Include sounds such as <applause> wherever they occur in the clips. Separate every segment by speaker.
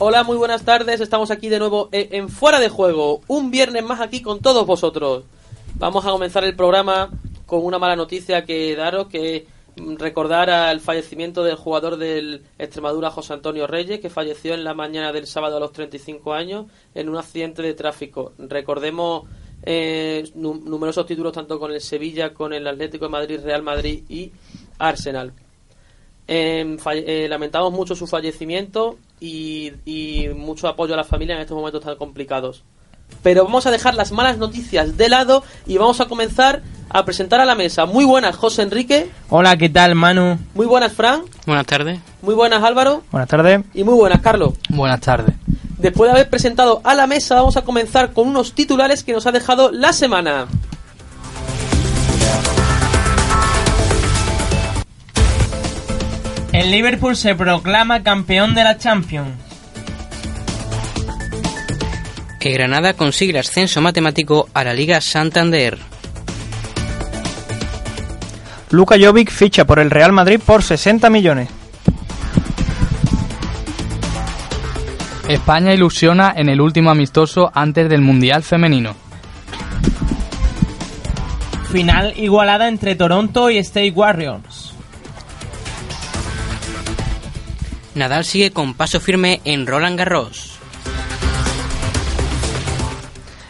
Speaker 1: Hola, muy buenas tardes. Estamos aquí de nuevo e- en Fuera de Juego. Un viernes más aquí con todos vosotros. Vamos a comenzar el programa con una mala noticia que daros, que recordar al fallecimiento del jugador del Extremadura, José Antonio Reyes, que falleció en la mañana del sábado a los 35 años en un accidente de tráfico. Recordemos eh, nu- numerosos títulos tanto con el Sevilla, con el Atlético de Madrid, Real Madrid y Arsenal. Eh, falle- eh, lamentamos mucho su fallecimiento y, y mucho apoyo a la familia en estos momentos tan complicados. Pero vamos a dejar las malas noticias de lado y vamos a comenzar a presentar a la mesa. Muy buenas, José Enrique.
Speaker 2: Hola, ¿qué tal, Manu?
Speaker 1: Muy buenas, Fran.
Speaker 3: Buenas tardes.
Speaker 1: Muy buenas, Álvaro.
Speaker 2: Buenas tardes.
Speaker 1: Y muy buenas, Carlos.
Speaker 3: Buenas tardes.
Speaker 1: Después de haber presentado a la mesa, vamos a comenzar con unos titulares que nos ha dejado la semana.
Speaker 2: El Liverpool se proclama campeón de la Champions.
Speaker 3: El Granada consigue el ascenso matemático a la Liga Santander.
Speaker 4: Luka Jovic ficha por el Real Madrid por 60 millones.
Speaker 5: España ilusiona en el último amistoso antes del Mundial Femenino.
Speaker 2: Final igualada entre Toronto y State Warriors.
Speaker 3: Nadal sigue con paso firme en Roland Garros.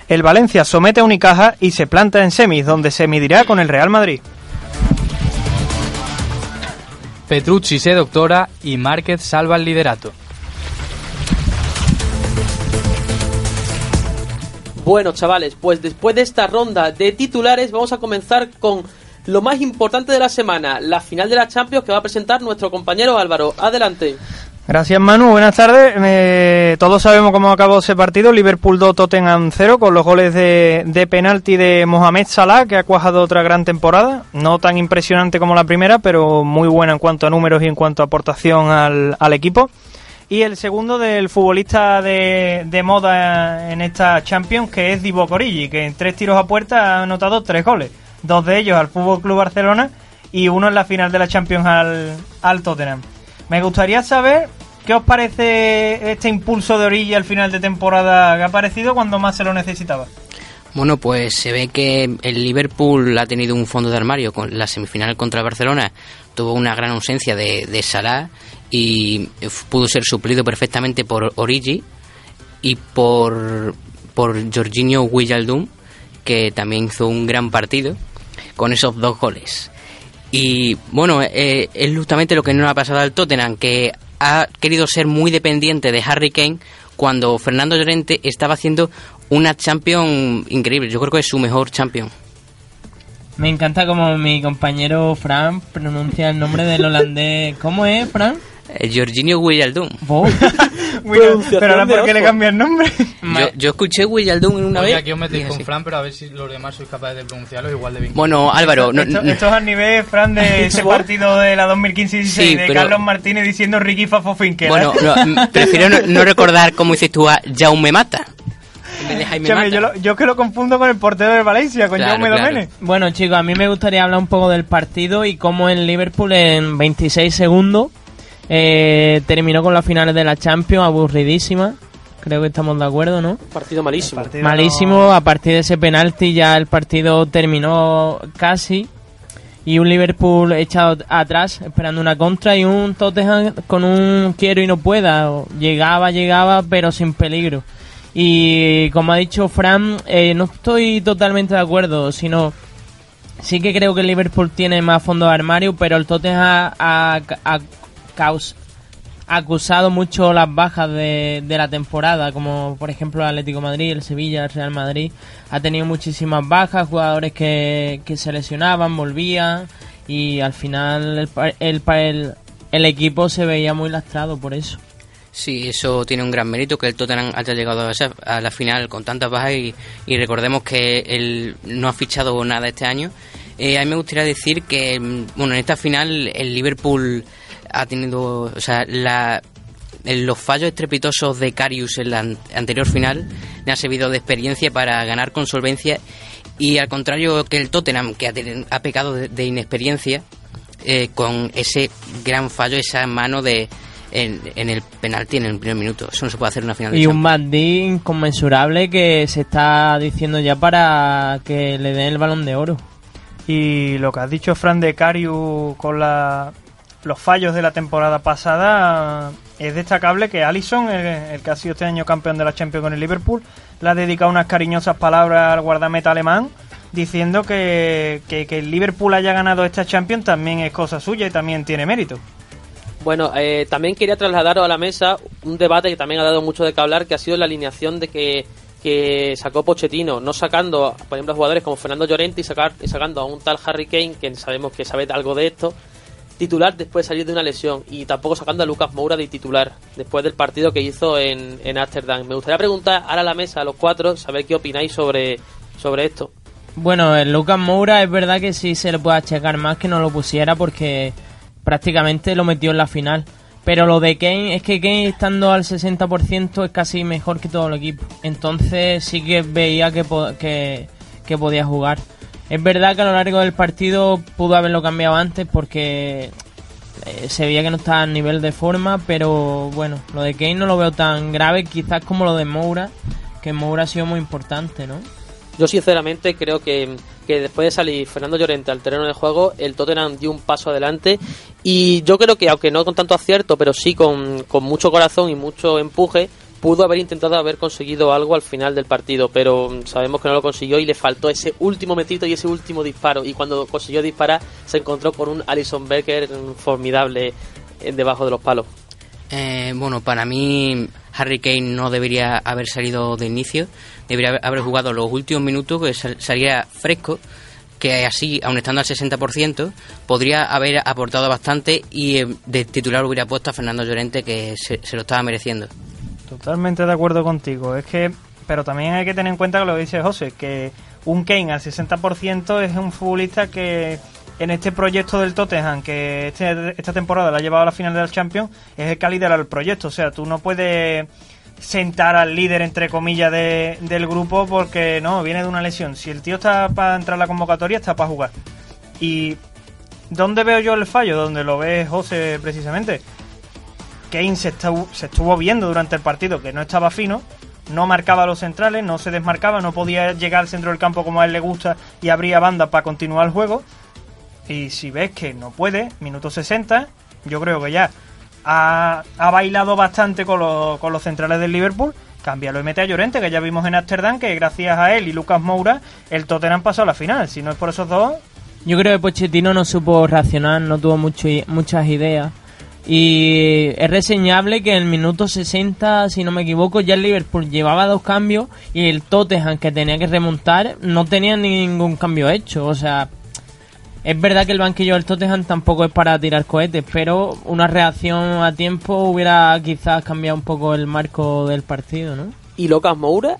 Speaker 4: El Valencia somete a Unicaja y se planta en semis, donde se medirá con el Real Madrid.
Speaker 5: Petrucci se doctora y Márquez salva el liderato.
Speaker 1: Bueno, chavales, pues después de esta ronda de titulares vamos a comenzar con lo más importante de la semana, la final de la Champions que va a presentar nuestro compañero Álvaro. Adelante.
Speaker 4: Gracias Manu, buenas tardes. Eh, todos sabemos cómo acabó ese partido, Liverpool 2, Tottenham 0, con los goles de, de penalti de Mohamed Salah, que ha cuajado otra gran temporada. No tan impresionante como la primera, pero muy buena en cuanto a números y en cuanto a aportación al, al equipo. Y el segundo del futbolista de, de moda en esta Champions, que es Divock Origi, que en tres tiros a puerta ha anotado tres goles. Dos de ellos al Fútbol Club Barcelona y uno en la final de la Champions al, al Tottenham. Me gustaría saber qué os parece este impulso de Origi al final de temporada que ha aparecido cuando más se lo necesitaba.
Speaker 3: Bueno, pues se ve que el Liverpool ha tenido un fondo de armario con la semifinal contra el Barcelona. Tuvo una gran ausencia de, de Salah y pudo ser suplido perfectamente por Origi y por, por Jorginho Wijnaldum, que también hizo un gran partido con esos dos goles. Y bueno, eh, es justamente lo que no ha pasado al Tottenham, que ha querido ser muy dependiente de Harry Kane cuando Fernando Llorente estaba haciendo una Champions increíble. Yo creo que es su mejor Champion.
Speaker 2: Me encanta como mi compañero Fran pronuncia el nombre del holandés. ¿Cómo es, Fran?
Speaker 3: Eh, Jorginho Wijnaldum.
Speaker 2: Oh.
Speaker 1: Pronunciación
Speaker 4: pero ahora
Speaker 1: de
Speaker 4: ¿por qué le
Speaker 1: ojo.
Speaker 4: cambia el nombre?
Speaker 3: Yo, yo escuché en una
Speaker 5: Oye,
Speaker 3: vez.
Speaker 5: aquí os metéis con
Speaker 3: así.
Speaker 5: Fran, pero a ver si los demás sois capaces de pronunciarlo igual de bien.
Speaker 3: Bueno, Álvaro, no-
Speaker 4: esto,
Speaker 3: no-
Speaker 4: esto es al nivel, Fran, de <laughs> ese partido de la 2015-16
Speaker 3: Sí,
Speaker 4: de
Speaker 3: pero-
Speaker 4: Carlos Martínez diciendo Ricky Fafofinque.
Speaker 3: bueno, no, <laughs> m- prefiero no, no recordar cómo dices tú a Jaume Mata. En vez de Jaime Mata.
Speaker 4: yo, lo- yo que lo confundo con el portero de Valencia, con
Speaker 3: Claro,
Speaker 4: Jaume
Speaker 3: claro.
Speaker 2: Bueno, chicos, a mí me gustaría hablar un poco del partido y cómo el Liverpool en 26 segundos eh, terminó con las finales de la Champions aburridísima. Creo que estamos de acuerdo, ¿no?
Speaker 1: Partido malísimo.
Speaker 4: Partido
Speaker 2: Malísimo, a partir de ese penalti ya el partido terminó casi y un Liverpool echado atrás esperando una contra y un Tottenham con un quiero y no pueda. Llegaba, llegaba, pero sin peligro. Y como ha dicho Fran, eh, no estoy totalmente de acuerdo, sino sí que creo que el Liverpool tiene más fondo de armario, pero el Tottenham ha, ha- ha ha acusado mucho las bajas de, de la temporada, como por ejemplo el Atlético Madrid, el Sevilla, el Real Madrid. Ha tenido muchísimas bajas, jugadores que, que se lesionaban, volvían y al final el, el, el, el equipo se veía muy lastrado por eso.
Speaker 3: Sí, eso tiene un gran mérito que el Tottenham haya llegado a, esa- a la final con tantas bajas y, y recordemos que él no ha fichado nada este año. Eh, a mí me gustaría decir que, mm, bueno, en esta final el Liverpool ha tenido, o sea, la, los fallos estrepitosos de Carius en la an- anterior final le ha servido de experiencia para ganar con solvencia y al contrario que el Tottenham, que ha, pecado de, de inexperiencia, eh, con ese gran fallo, esa mano de en, en el penalti en el primer minuto. Eso no se puede hacer en una final de
Speaker 2: Y un bandí inconmensurable que se está diciendo ya para que le den el balón de oro.
Speaker 4: Y lo que has dicho, Fran de Cariu, con la- los fallos de la temporada pasada, es destacable que Allison, el, el que ha sido este año campeón de la Champions con el Liverpool, le ha dedicado unas cariñosas palabras al guardameta alemán, diciendo que, que, el Liverpool haya ganado esta Champions también es cosa suya y también tiene mérito.
Speaker 1: Bueno, eh, también quería trasladaros a la mesa un debate que también ha dado mucho de qué hablar, que ha sido la alineación de que, que sacó Pochettino, no sacando, por ejemplo, a jugadores como Fernando Llorente y, sacar, y sacando a un tal Harry Kane, que sabemos que sabe algo de esto, titular después de salir de una lesión, y tampoco sacando a Lucas Moura de titular, después del partido que hizo en, en. Me gustaría preguntar ahora a la mesa, a los cuatro, saber qué opináis sobre, sobre esto.
Speaker 2: Bueno, el Lucas Moura es verdad que sí se le puede achacar más que no lo pusiera porque prácticamente lo metió en la final. Pero lo de Kane es que Kane estando al 60% es casi mejor que todo el equipo. Entonces sí que veía que, que, que podía jugar. Es verdad que a lo largo del partido pudo haberlo cambiado antes porque eh, se veía que no estaba a nivel de forma, pero bueno, lo de Kane no lo veo tan grave quizás como lo de Moura, que Moura ha sido muy importante, ¿no?
Speaker 1: Yo sinceramente creo que, que después de salir Fernando Llorente al terreno de juego, el Tottenham dio un paso adelante y yo creo que aunque no con tanto acierto, pero sí con, con mucho corazón y mucho empuje, pudo haber intentado haber conseguido algo al final del partido, pero mm, sabemos que no lo consiguió y le faltó ese último metito y ese último disparo y cuando consiguió disparar se encontró con un Alison Becker mm, formidable eh, debajo de los palos.
Speaker 3: Eh, bueno, para mí Harry Kane no debería haber salido de inicio, debería haber- jugado los últimos minutos, que sal- saliera fresco, que así, aun estando al 60%, podría haber aportado bastante y eh, de titular hubiera puesto a Fernando Llorente, que se lo estaba mereciendo.
Speaker 4: Totalmente de acuerdo contigo. Es que, pero también hay que tener en cuenta lo que dice José, que un Kane al 60% es un futbolista que en este proyecto del Tottenham, que este- esta temporada la ha llevado a la final de la Champions, es el que ha liderado el proyecto. O sea, tú no puedes sentar al líder, entre comillas, de- del grupo porque no, viene de una lesión. Si el tío está para entrar a la convocatoria, está para jugar. Y ¿dónde veo yo el fallo? Donde lo ve José precisamente. Kane se, estu- se estuvo viendo durante el partido que no estaba fino, no marcaba los centrales, no se desmarcaba, no podía llegar al centro del campo como a él le gusta y abría banda para continuar el juego. Y si ves que no puede, minuto 60, yo creo que ya ha, ha bailado bastante con, los- con los centrales del Liverpool. Cámbialo y mete a Llorente, que ya vimos en Ámsterdam que gracias a él y Lucas Moura el Tottenham pasó a la final. Si no es por esos dos,
Speaker 2: Yo creo que Pochettino no supo reaccionar, no tuvo mucho, muchas ideas. Y es reseñable que en el minuto 60, si no me equivoco, ya el Liverpool llevaba dos cambios y el Tottenham, que tenía que remontar, no tenía ningún cambio hecho. O sea, es verdad que el banquillo del Tottenham tampoco es para tirar cohetes, pero una reacción a tiempo hubiera quizás cambiado un poco el marco del partido, ¿no?
Speaker 1: Y Lucas Moura,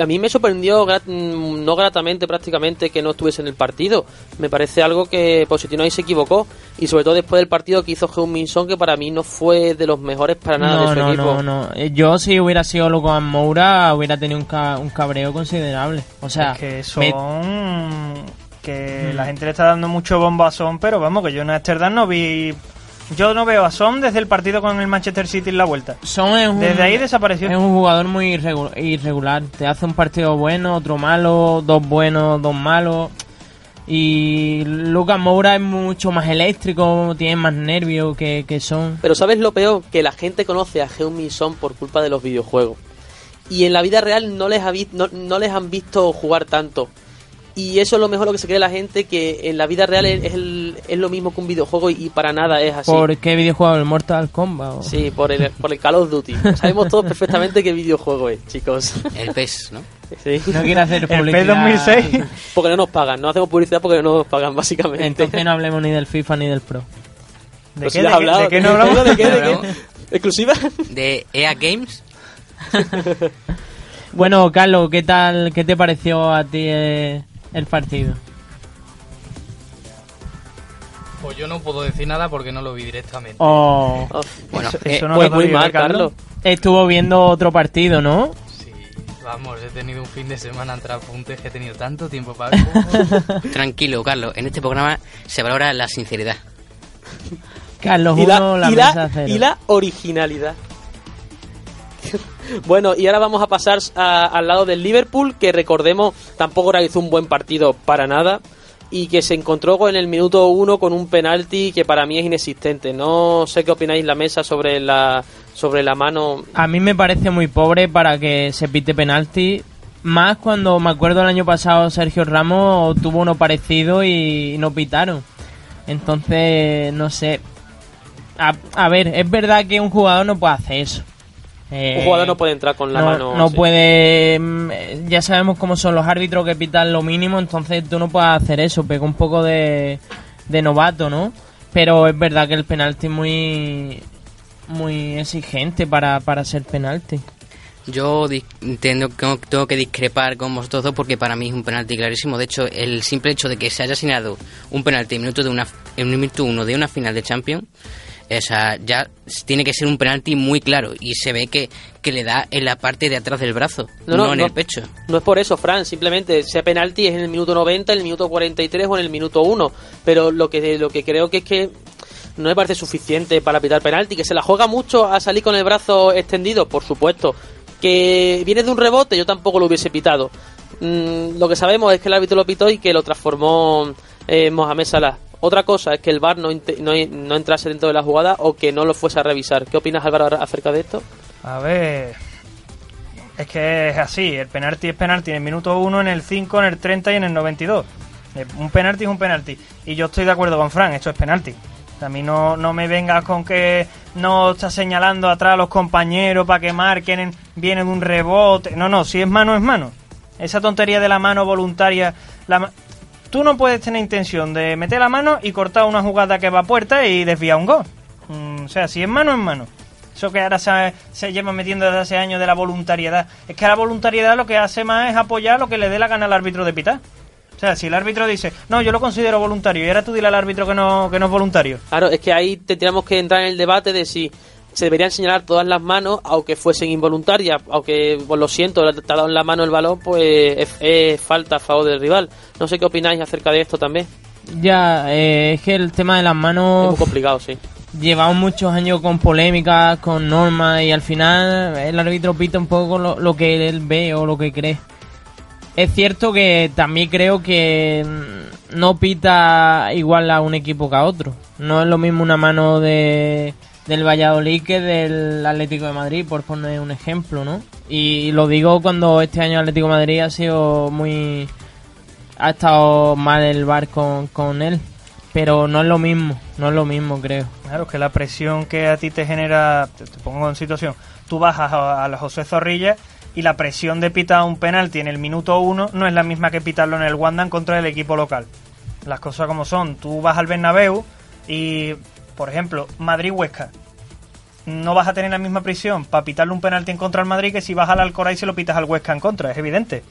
Speaker 1: a mí me sorprendió grat- mm, no gratamente prácticamente que no estuviese en el partido. Me parece algo que Pochettino ahí se equivocó. Y sobre todo después del partido que hizo Heung-Min Son, que para mí no fue de los mejores para nada de su
Speaker 2: no,
Speaker 1: equipo.
Speaker 2: no, no. Eh, Yo si hubiera sido Lucas Moura hubiera tenido un, ca- un cabreo considerable. O sea,
Speaker 4: es que
Speaker 2: me-
Speaker 4: son que
Speaker 2: Mm.
Speaker 4: la gente le está dando mucho bombo a Son, pero vamos, que yo en Amsterdam no vi... Yo no veo a Son desde el partido con el Manchester City en la vuelta.
Speaker 2: Son es un,
Speaker 4: Desde ahí desapareció.
Speaker 2: Es un jugador muy irregu- irregular. Te hace un partido bueno, otro malo, dos buenos, dos malos. Y Lucas Moura es mucho más eléctrico, tiene más nervios que, que Son.
Speaker 1: Pero ¿sabes lo peor? Que la gente conoce a Heung-Min Son por culpa de los videojuegos. Y en la vida real no les, ha vi- no, no les han visto jugar tanto. Y eso es lo mejor lo que se cree la gente, que en la vida real es, es el- es lo mismo que un videojuego y, y para nada es así.
Speaker 2: ¿Por qué videojuego? ¿El Mortal Kombat? o?
Speaker 1: Sí, por el, por el Call of Duty. Sabemos todos perfectamente qué videojuego es, chicos.
Speaker 3: El PES, ¿no?
Speaker 1: Sí.
Speaker 2: No quiero hacer
Speaker 4: El
Speaker 2: publicidad.
Speaker 4: P2006.
Speaker 1: Porque no nos pagan, no hacemos publicidad porque no nos pagan, básicamente.
Speaker 2: Entonces no hablemos ni del FIFA ni del Pro.
Speaker 4: ¿De qué,
Speaker 1: sí
Speaker 4: de qué-
Speaker 1: hablado.
Speaker 4: de qué no hablamos?
Speaker 1: ¿De qué? ¿De
Speaker 3: Hablamos.
Speaker 1: qué? ¿Exclusiva?
Speaker 3: De EA Games. <laughs>
Speaker 2: Bueno, Carlos, ¿qué tal? ¿Qué te pareció a ti eh, el partido?
Speaker 5: Pues yo no puedo decir nada porque no lo vi directamente.
Speaker 2: Oh,
Speaker 1: Oh,
Speaker 3: Bueno,
Speaker 4: Eso-
Speaker 3: eh,
Speaker 4: eso no
Speaker 1: pues muy mal,
Speaker 4: ¿eh, Carlos?
Speaker 1: Carlos.
Speaker 2: estuvo viendo otro partido, ¿no?
Speaker 5: Sí, vamos, he tenido un fin de semana entre apuntes que he tenido tanto tiempo para ver. <laughs>
Speaker 3: tranquilo, Carlos. En este programa se valora la sinceridad.
Speaker 2: Carlos
Speaker 1: y la,
Speaker 2: 1, la,
Speaker 1: y la-
Speaker 2: mesa 0.
Speaker 1: y la originalidad. Bueno, y ahora vamos a pasar a- al lado del Liverpool, que recordemos tampoco realizó un buen partido para nada y que se encontró con el minuto uno con un penalti que para mí es inexistente. No sé qué opináis la mesa sobre la sobre la mano.
Speaker 2: A mí me parece muy pobre para que se pite penalti. Más cuando me acuerdo el año pasado Sergio Ramos tuvo uno parecido y no pitaron. Entonces, no sé. A, a ver, es verdad que un jugador no puede hacer eso. Eh,
Speaker 1: Un jugador no puede entrar con la
Speaker 2: no,
Speaker 1: mano.
Speaker 2: no
Speaker 1: sí.
Speaker 2: puede. mm, eh, Ya sabemos cómo son los árbitros que pitan lo mínimo, entonces tú no puedes hacer eso. Pega un poco de, de novato, ¿no? Pero es verdad que el penalti es muy. Muy exigente para, para ser penalti.
Speaker 3: Yo di- tengo, tengo- tengo que discrepar con vosotros dos porque para mí es un penalti clarísimo. De hecho, el simple hecho de que se haya asignado un penalti en minuto de una en un minuto uno de una final de Champions, esa ya tiene que ser un penalti muy claro y se ve que, que le da en la parte de atrás del brazo, no, en el pecho.
Speaker 1: No es por eso, Fran, simplemente sea penalti es en el minuto 90, en el minuto 43 o en el minuto 1. Pero lo que, lo que creo que es que no me parece suficiente para pitar penalti, que se la juega mucho a salir con el brazo extendido, por supuesto. Que viene de un rebote, yo tampoco lo hubiese pitado. Mm, lo que sabemos es que el árbitro lo pitó y que lo transformó eh, Mohamed Salah. Otra cosa es que el VAR no, no, no entrase dentro de la jugada o que no lo fuese a revisar. ¿Qué opinas, Álvaro, acerca de esto?
Speaker 4: A ver. Es que es así, el penalti es penalti en el minuto 1, en el 5, en el 30 y en el 92. Eh, Un penalti es un penalti. Y yo estoy de acuerdo con Fran, esto es penalti. A mí no, no me vengas con que no está señalando atrás a los compañeros para que marquen, en- viene de un rebote. No, no, si es mano, es mano. Esa tontería de la mano voluntaria. La Tú no puedes tener intención de meter la mano y cortar una jugada que va a puerta y desviar un gol. Mm, o sea, si es mano, es mano. Eso que ahora se, se lleva metiendo desde hace años de la voluntariedad. Es que la voluntariedad lo que hace más es apoyar lo que le dé la gana al árbitro de pitar. O sea, si el árbitro dice, no, yo lo considero voluntario, y ahora tú dile al árbitro que no, que no es voluntario.
Speaker 1: Claro, es que ahí tendríamos que entrar en el debate de si se deberían señalar todas las manos, aunque fuesen involuntarias, aunque, pues lo siento, te ha dado en la mano el balón, pues es, es falta a favor del rival. No sé qué opináis acerca de esto también.
Speaker 2: Ya, eh, es que el tema de las
Speaker 1: Es
Speaker 2: manos
Speaker 1: muy complicado, sí.
Speaker 2: llevamos muchos años con polémicas, con normas y al final el árbitro pita un poco lo, lo que él ve o lo que cree. Es cierto que también creo que no pita igual a un equipo que a otro. No es lo mismo una mano de, del Valladolid que del Atlético de Madrid, por poner un ejemplo, ¿no? Y lo digo cuando este año Atlético de Madrid ha sido muy... ha estado mal el bar con, él. Pero no es lo mismo, no es lo mismo, creo.
Speaker 4: Claro, que la presión que a ti te genera, te, pongo en situación, tú bajas a, a la José Zorrilla y la presión de pitar un penalti en el minuto uno no es la misma que pitarlo en el Wanda en contra del equipo local. Las cosas como son, tú vas al Bernabéu y, por ejemplo, Madrid-Huesca. No vas a tener la misma presión para pitarle un penalti en contra al Madrid que si vas al Alcoraz y se lo pitas al Huesca en contra, es evidente.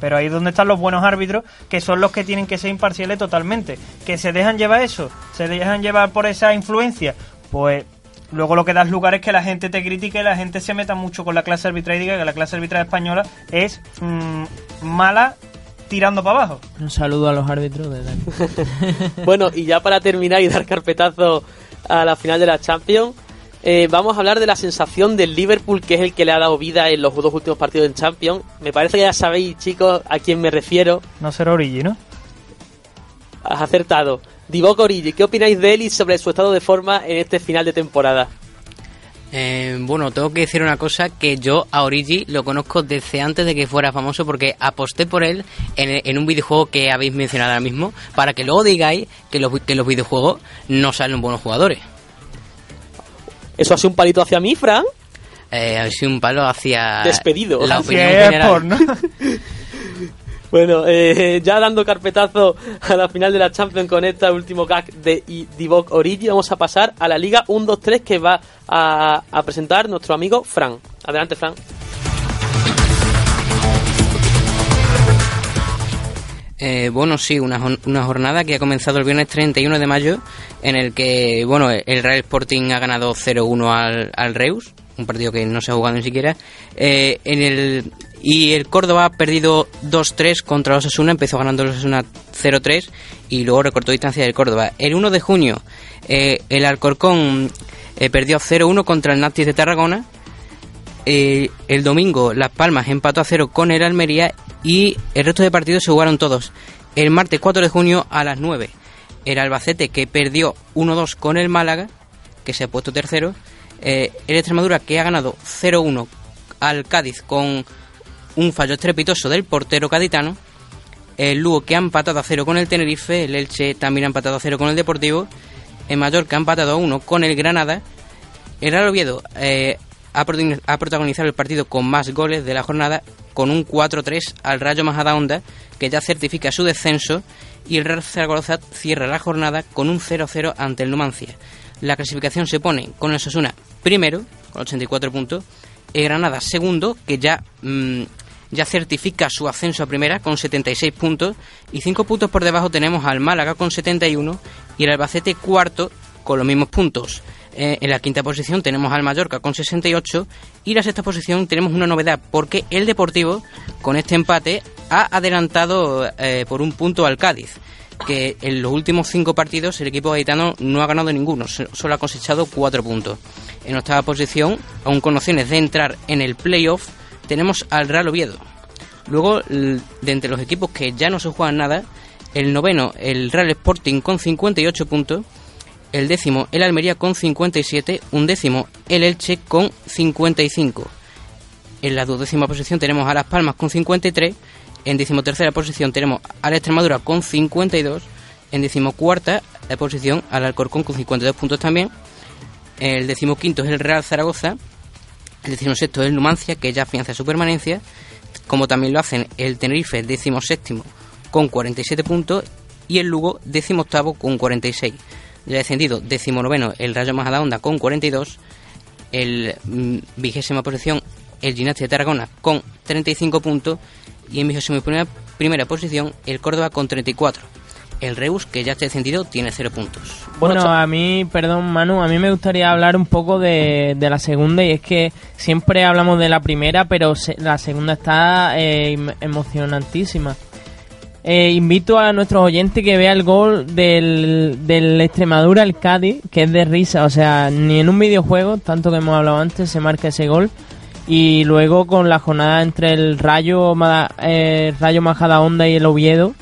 Speaker 4: Pero ahí es donde están los buenos árbitros, que son los que tienen que ser imparciales totalmente. Que se dejan llevar eso, se dejan llevar por esa influencia. Pues luego lo que das lugar es que la gente te critique, la gente se meta mucho con la clase arbitral y diga que la clase arbitral española es mm, mala tirando para abajo.
Speaker 2: Un saludo a los árbitros de Dani. <laughs>
Speaker 1: Bueno, y ya para terminar y dar carpetazo a la final de la Champions, eh, vamos a hablar de la sensación del Liverpool, que es el que le ha dado vida en los dos últimos partidos en Champions. Me parece que ya sabéis, chicos, a quién me refiero.
Speaker 4: No será Origi, ¿no?
Speaker 1: Has acertado. Divock Origi, ¿qué opináis de él y sobre su estado de forma en este final de temporada?
Speaker 3: Eh, bueno, tengo que decir una cosa, que yo a Origi lo conozco desde antes de que fuera famoso porque aposté por él en, en un videojuego que habéis mencionado ahora mismo para que luego digáis que los, que los videojuegos no salen buenos jugadores.
Speaker 1: ¿Eso ha sido un palito hacia mí, Fran?
Speaker 3: Eh, ha sido un palo hacia
Speaker 1: Despedido.
Speaker 3: la
Speaker 4: Hacia
Speaker 3: opinión.
Speaker 4: ¿no? <laughs>
Speaker 1: Bueno, eh, ya dando carpetazo a la final de la Champions con este último gag de Divock Origi, vamos a pasar a la Liga 1-2-3 que va a, presentar nuestro amigo Fran. Adelante, Fran.
Speaker 3: Eh, bueno, sí, una, una jornada que ha comenzado el viernes 31 de mayo, en el que, bueno, el Real Sporting ha ganado 0-1 al, al Reus, un partido que no se ha jugado ni siquiera. Eh, en el, y el Córdoba ha perdido 2-3 contra los Osasuna, empezó ganando los Osasuna 0-3 y luego recortó distancia del Córdoba. El 1 de junio, eh, el Alcorcón eh, perdió 0-1 contra el Naftis de Tarragona. Eh, el domingo, Las Palmas empató a 0 con el Almería y el resto de partidos se jugaron todos. El martes 4 de junio a las 9, el Albacete que perdió 1-2 con el Málaga, que se ha puesto tercero. El Extremadura que ha ganado 0-1 al Cádiz con un fallo estrepitoso del portero caditano. El Lugo que ha empatado a 0 con el Tenerife. El Elche también ha empatado a 0 con el Deportivo. El Mallorca ha empatado a 1 con el Granada. El Real Oviedo eh, ha protagoni- ha protagonizado el partido con más goles de la jornada con un 4-3 al Rayo Majadahonda que ya certifica su descenso y el Real Zaragoza cierra la jornada con un 0-0 ante el Numancia. La clasificación se pone con el Sasuna primero con 84 puntos, el Granada segundo que ya mm, ya certifica su ascenso a primera con 76 puntos y 5 puntos por debajo tenemos al Málaga con 71 y el Albacete cuarto con los mismos puntos. Eh, en la quinta posición tenemos al Mallorca con 68 y la sexta posición tenemos una novedad porque el Deportivo con este empate ha adelantado eh, por un punto al Cádiz que en los últimos cinco partidos el equipo gaditano no ha ganado ninguno, so- solo ha cosechado cuatro puntos. En octava posición, aún con opciones de entrar en el playoff, tenemos al Real Oviedo. Luego, de entre los equipos que ya no se juegan nada, el noveno, el Real Sporting con 58 puntos, el décimo, el Almería con 57, un décimo, el Elche con 55. En la duodécima posición tenemos a Las Palmas con 53. En decimotercera posición tenemos a la Extremadura con 52. En decimocuarta posición al Alcorcón con 52 puntos también. El decimoquinto es el Real Zaragoza. El decimosexto es el Numancia, que ya afianza su permanencia. Como también lo hacen el Tenerife, decimoséptimo, con 47 puntos. Y el Lugo, decimoctavo, con 46. Ya descendido, decimonoveno, el Rayo Majadahonda con 42 el mm, vigésima posición el Gimnasia de Tarragona con 35 puntos y en vigésima primera, primera posición el Córdoba con 34. El Reus, que ya está descendido, tiene 0 puntos.
Speaker 1: Bueno,
Speaker 2: a mí, perdón Manu, a mí me gustaría hablar un poco de, de la segunda y es que siempre hablamos de la primera, pero se- la segunda está eh, em- emocionantísima. Eh, invito a nuestros oyentes que vea el gol del, del Extremadura al Cádiz, que es de risa, o sea, ni en un videojuego, tanto que hemos hablado antes, se marca ese gol. Y luego con la jornada entre el Rayo, eh, Rayo Majadahonda y el Oviedo,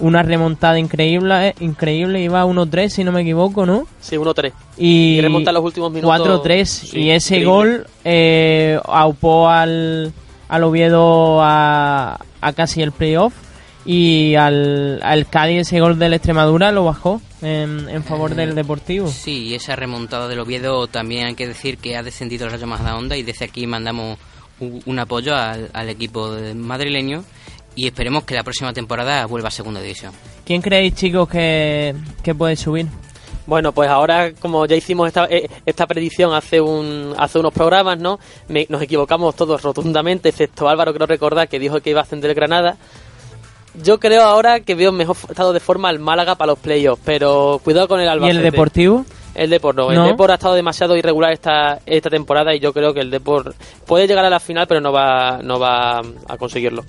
Speaker 2: una remontada increíble, eh, increíble, iba 1-3 si no me equivoco, ¿no?
Speaker 1: Sí, 1-3.
Speaker 2: Y,
Speaker 1: Y remonta los últimos minutos.
Speaker 2: 4-3
Speaker 1: Sí,
Speaker 2: y ese
Speaker 1: increíble.
Speaker 2: gol eh, aupó al, al Oviedo a, a casi el playoff y al, al Cádiz ese gol del Extremadura lo bajó en, en favor
Speaker 3: Eh,
Speaker 2: del Deportivo.
Speaker 3: Sí, y esa remontada del Oviedo también hay que decir que ha descendido el Rayo Majadahonda y desde aquí mandamos un, un apoyo al, al equipo de- madrileño y esperemos que la próxima temporada vuelva a segunda división.
Speaker 2: ¿Quién creéis chicos que, que puede subir?
Speaker 1: Bueno, pues ahora, como ya hicimos esta, eh, esta predicción hace un hace unos programas, ¿no? Me- nos equivocamos todos rotundamente, excepto Álvaro, creo recordar, que dijo que iba a ascender el Granada. Yo creo ahora que veo mejor estado de forma al Málaga para los playoffs, pero cuidado con el
Speaker 2: ¿Y
Speaker 1: Albacete.
Speaker 2: el Deportivo?
Speaker 1: El Depor no.
Speaker 2: No.
Speaker 1: El Depor ha estado demasiado irregular esta, esta temporada y yo creo que el Depor puede llegar a la final, pero no va, no va a conseguirlo.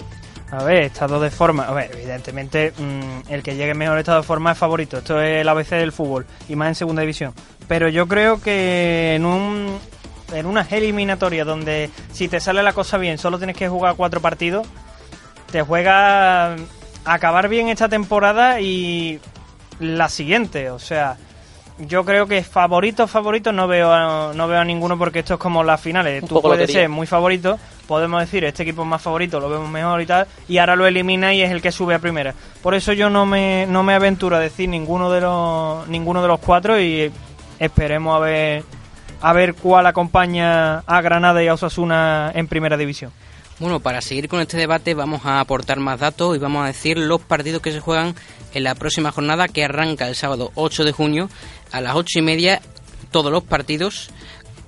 Speaker 4: A ver, estado de forma. A ver, evidentemente, mm, el que llegue en mejor estado de forma es favorito. Esto es el ABC del fútbol y más en segunda división. Pero yo creo que en un en unas eliminatorias donde si te sale la cosa bien solo tienes que jugar cuatro partidos, te juega acabar bien esta temporada y la siguiente. O sea, yo creo que favorito, favorito no veo a, no veo a ninguno porque esto es como las finales.
Speaker 1: Un
Speaker 4: Tú puedes
Speaker 1: lotería.
Speaker 4: ser muy favorito, podemos decir este equipo es más favorito, lo vemos mejor y tal, y ahora lo elimina y es el que sube a primera. Por eso yo no me, no me aventuro a decir ninguno de los ninguno de los cuatro y esperemos a ver a ver cuál acompaña a Granada y a Osasuna en primera división.
Speaker 3: Bueno, para seguir con este debate vamos a aportar más datos y vamos a decir los partidos que se juegan en la próxima jornada que arranca el sábado 8 de junio a las 8 y media. Todos los partidos,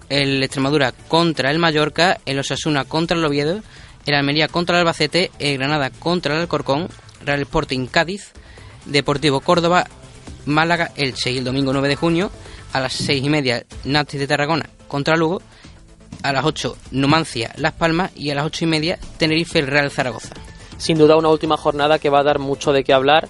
Speaker 3: el Extremadura contra el Mallorca, el Osasuna contra el Oviedo, el Almería contra el Albacete, el Granada contra el Alcorcón, Real Sporting Cádiz, Deportivo Córdoba, Málaga, Elche y el domingo 9 de junio a las 6 y media Nazis de Tarragona contra Lugo a las 8 Numancia Las Palmas y a las 8 y media Tenerife el Real Zaragoza.
Speaker 1: Sin duda una última jornada que va a dar mucho de qué hablar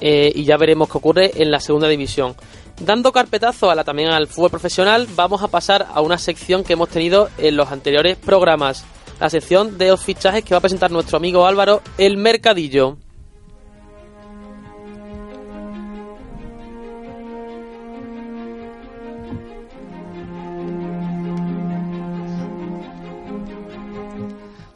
Speaker 1: eh, y ya veremos qué ocurre en la segunda división. Dando carpetazo a la, también al fútbol profesional, vamos a pasar a una sección que hemos tenido en los anteriores programas. La sección de los fichajes que va a presentar nuestro amigo Álvaro, el Mercadillo.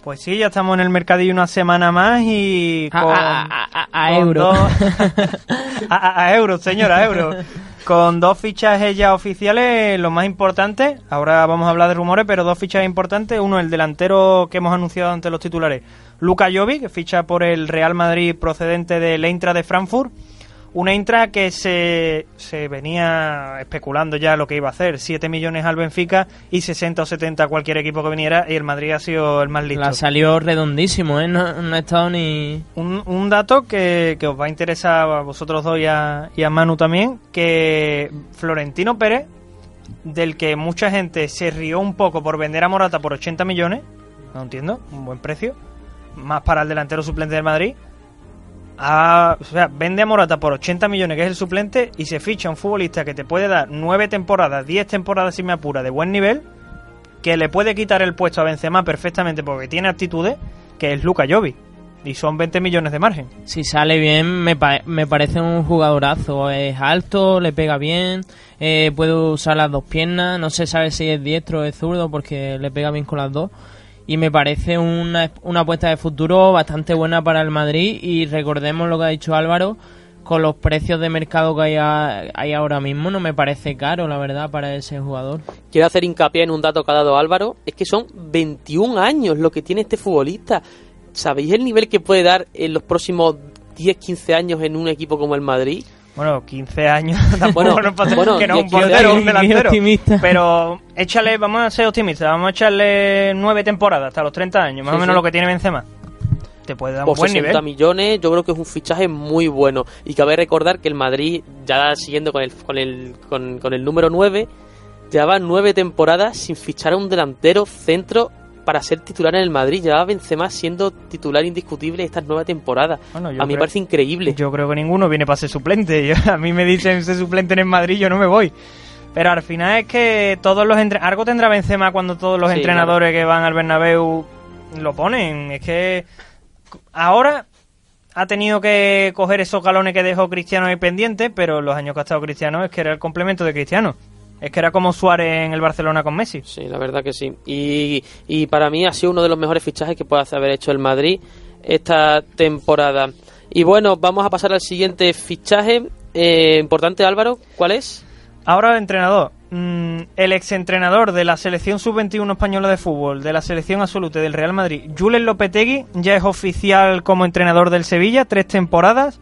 Speaker 4: Pues sí, ya estamos en el mercadillo una semana más y
Speaker 2: A,
Speaker 4: con,
Speaker 2: a- a- a
Speaker 4: con
Speaker 2: euro.
Speaker 4: dos- <laughs> a, a- a euros, señora, a euros. <laughs> Con dos fichajes ya oficiales, lo más importante, ahora vamos a hablar de rumores, pero dos fichajes importantes. Uno, el delantero que hemos anunciado ante los titulares, Luka Jovic, que ficha por el Real Madrid procedente del Eintracht de Frankfurt. Un Eintracht que se, se venía especulando ya lo que iba a hacer. 7 millones al Benfica y 60 o 70 a cualquier equipo que viniera y el Madrid ha sido el más listo.
Speaker 2: La salió redondísimo, ¿eh? No, no ha estado ni...
Speaker 4: Un, un dato que, que os va a interesar a vosotros dos y a, y a Manu también, que Florentino Pérez, del que mucha gente se rió un poco por vender a Morata por 80 millones, no entiendo, un buen precio, más para el delantero suplente del Madrid, a- o sea, vende a Morata por 80 millones, que es el suplente, y se ficha un futbolista que te puede dar 9 temporadas, 10 temporadas si me apura, de buen nivel, que le puede quitar el puesto a Benzema perfectamente porque tiene actitudes, que es Luca Jovic. Y son 20 millones de margen.
Speaker 2: Si sale bien, me, me parece un jugadorazo. Es alto, le pega bien, eh, puede usar las dos piernas. No se sabe si es diestro o es zurdo porque le pega bien con las dos. Y me parece una, una apuesta de futuro bastante buena para el Madrid. Y recordemos lo que ha dicho Álvaro, con los precios de mercado que hay, hay ahora mismo, no me parece caro, la verdad, para ese jugador.
Speaker 1: Quiero hacer hincapié en un dato que ha dado Álvaro, es que son 21 años lo que tiene este futbolista. ¿Sabéis el nivel que puede dar en los próximos 10-15 años en un equipo como el Madrid?
Speaker 4: Bueno, 15 años <laughs> tampoco
Speaker 1: Bueno,
Speaker 4: pasa
Speaker 1: bueno,
Speaker 4: que no un portero, un delantero.
Speaker 2: optimista.
Speaker 4: Pero échale, vamos a ser optimistas, vamos a echarle nueve temporadas hasta los 30 años, más
Speaker 1: Sí,
Speaker 4: o menos
Speaker 1: sí.
Speaker 4: lo que tiene Benzema. Te puede dar un buen
Speaker 1: 60
Speaker 4: nivel.
Speaker 1: millones, yo creo que es un fichaje muy bueno. Y cabe recordar que el Madrid, ya siguiendo con el, con el, con, con el número 9, llevaba nueve temporadas sin fichar a un delantero centro para ser titular en el Madrid. Llevaba Benzema siendo titular indiscutible estas nueve temporadas.
Speaker 4: Bueno,
Speaker 1: a mí me
Speaker 4: creo-
Speaker 1: parece increíble.
Speaker 4: Yo creo que ninguno viene para ser suplente. <laughs> Yo- a mí me dicen ser suplente en el Madrid, yo no me voy. Pero al final es que todos los entre... algo tendrá Benzema cuando todos los
Speaker 1: Sí,
Speaker 4: entrenadores que van al Bernabéu lo ponen. Es que ahora ha tenido que coger esos galones que dejó Cristiano ahí pendientes, pero los años que ha estado Cristiano es que era el complemento de Cristiano. Es que era como Suárez en el Barcelona con Messi.
Speaker 1: Sí, la verdad que sí. Y, y para mí ha sido uno de los mejores fichajes que puede haber hecho el Madrid esta temporada. Y bueno, vamos a pasar al siguiente fichaje. Eh, importante, Álvaro, ¿cuál es?
Speaker 4: Ahora el entrenador. Mm, el exentrenador de la selección sub-21 española de fútbol, de la selección absoluta del Real Madrid, Julen Lopetegui, ya es oficial como entrenador del Sevilla, tres temporadas,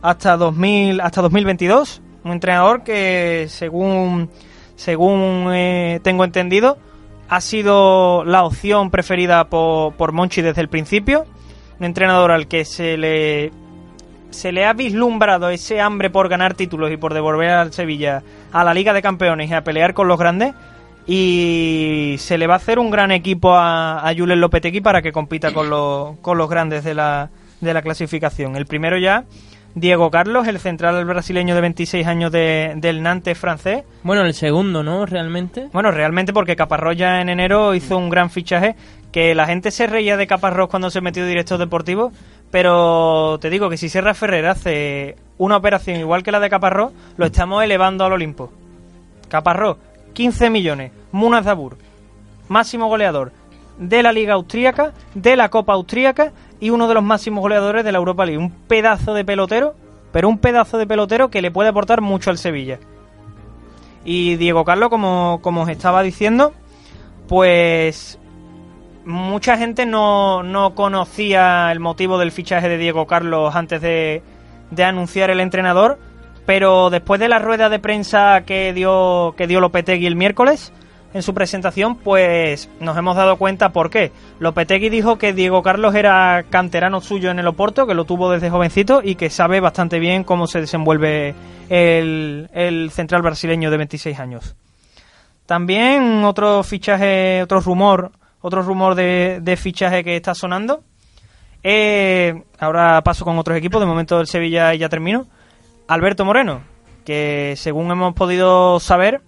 Speaker 4: hasta, 2000, hasta 2022. Un entrenador que, según, según eh, tengo entendido, ha sido la opción preferida por, por Monchi desde el principio. Un entrenador al que se le se le ha vislumbrado ese hambre por ganar títulos y por devolver al Sevilla a la Liga de Campeones y a pelear con los grandes. Y se le va a hacer un gran equipo a, a Julen Lopetegui para que compita con los, con los grandes de la, de la clasificación. El primero ya, Diego Carlos, el central brasileño de 26 años de- del Nantes francés.
Speaker 2: Bueno, el segundo, ¿no? Realmente.
Speaker 4: Bueno, realmente porque Caparrós ya en enero hizo un gran fichaje que la gente se reía de Caparrós cuando se metió director deportivo, pero te digo que si Serra Ferrer hace una operación igual que la de Caparrós, lo estamos elevando al Olimpo. Caparrós, 15 millones, Munas Dabur, máximo goleador de la Liga Austríaca, de la Copa Austríaca y uno de los máximos goleadores de la Europa League. Un pedazo de pelotero, pero un pedazo de pelotero que le puede aportar mucho al Sevilla. Y Diego Carlos, como, como os estaba diciendo, pues mucha gente no, no conocía el motivo del fichaje de Diego Carlos antes de, de anunciar el entrenador, pero después de la rueda de prensa que dio, que dio Lopetegui el miércoles, en su presentación, pues nos hemos dado cuenta por qué. Lopetegui dijo que Diego Carlos era canterano suyo en el Oporto, que lo tuvo desde jovencito y que sabe bastante bien cómo se desenvuelve el, central brasileño de 26 años. También otro fichaje, otro rumor, otro rumor de, fichaje que está sonando. Eh, ahora paso con otros equipos, de momento el Sevilla ya termino. Alberto Moreno, que según hemos podido saber,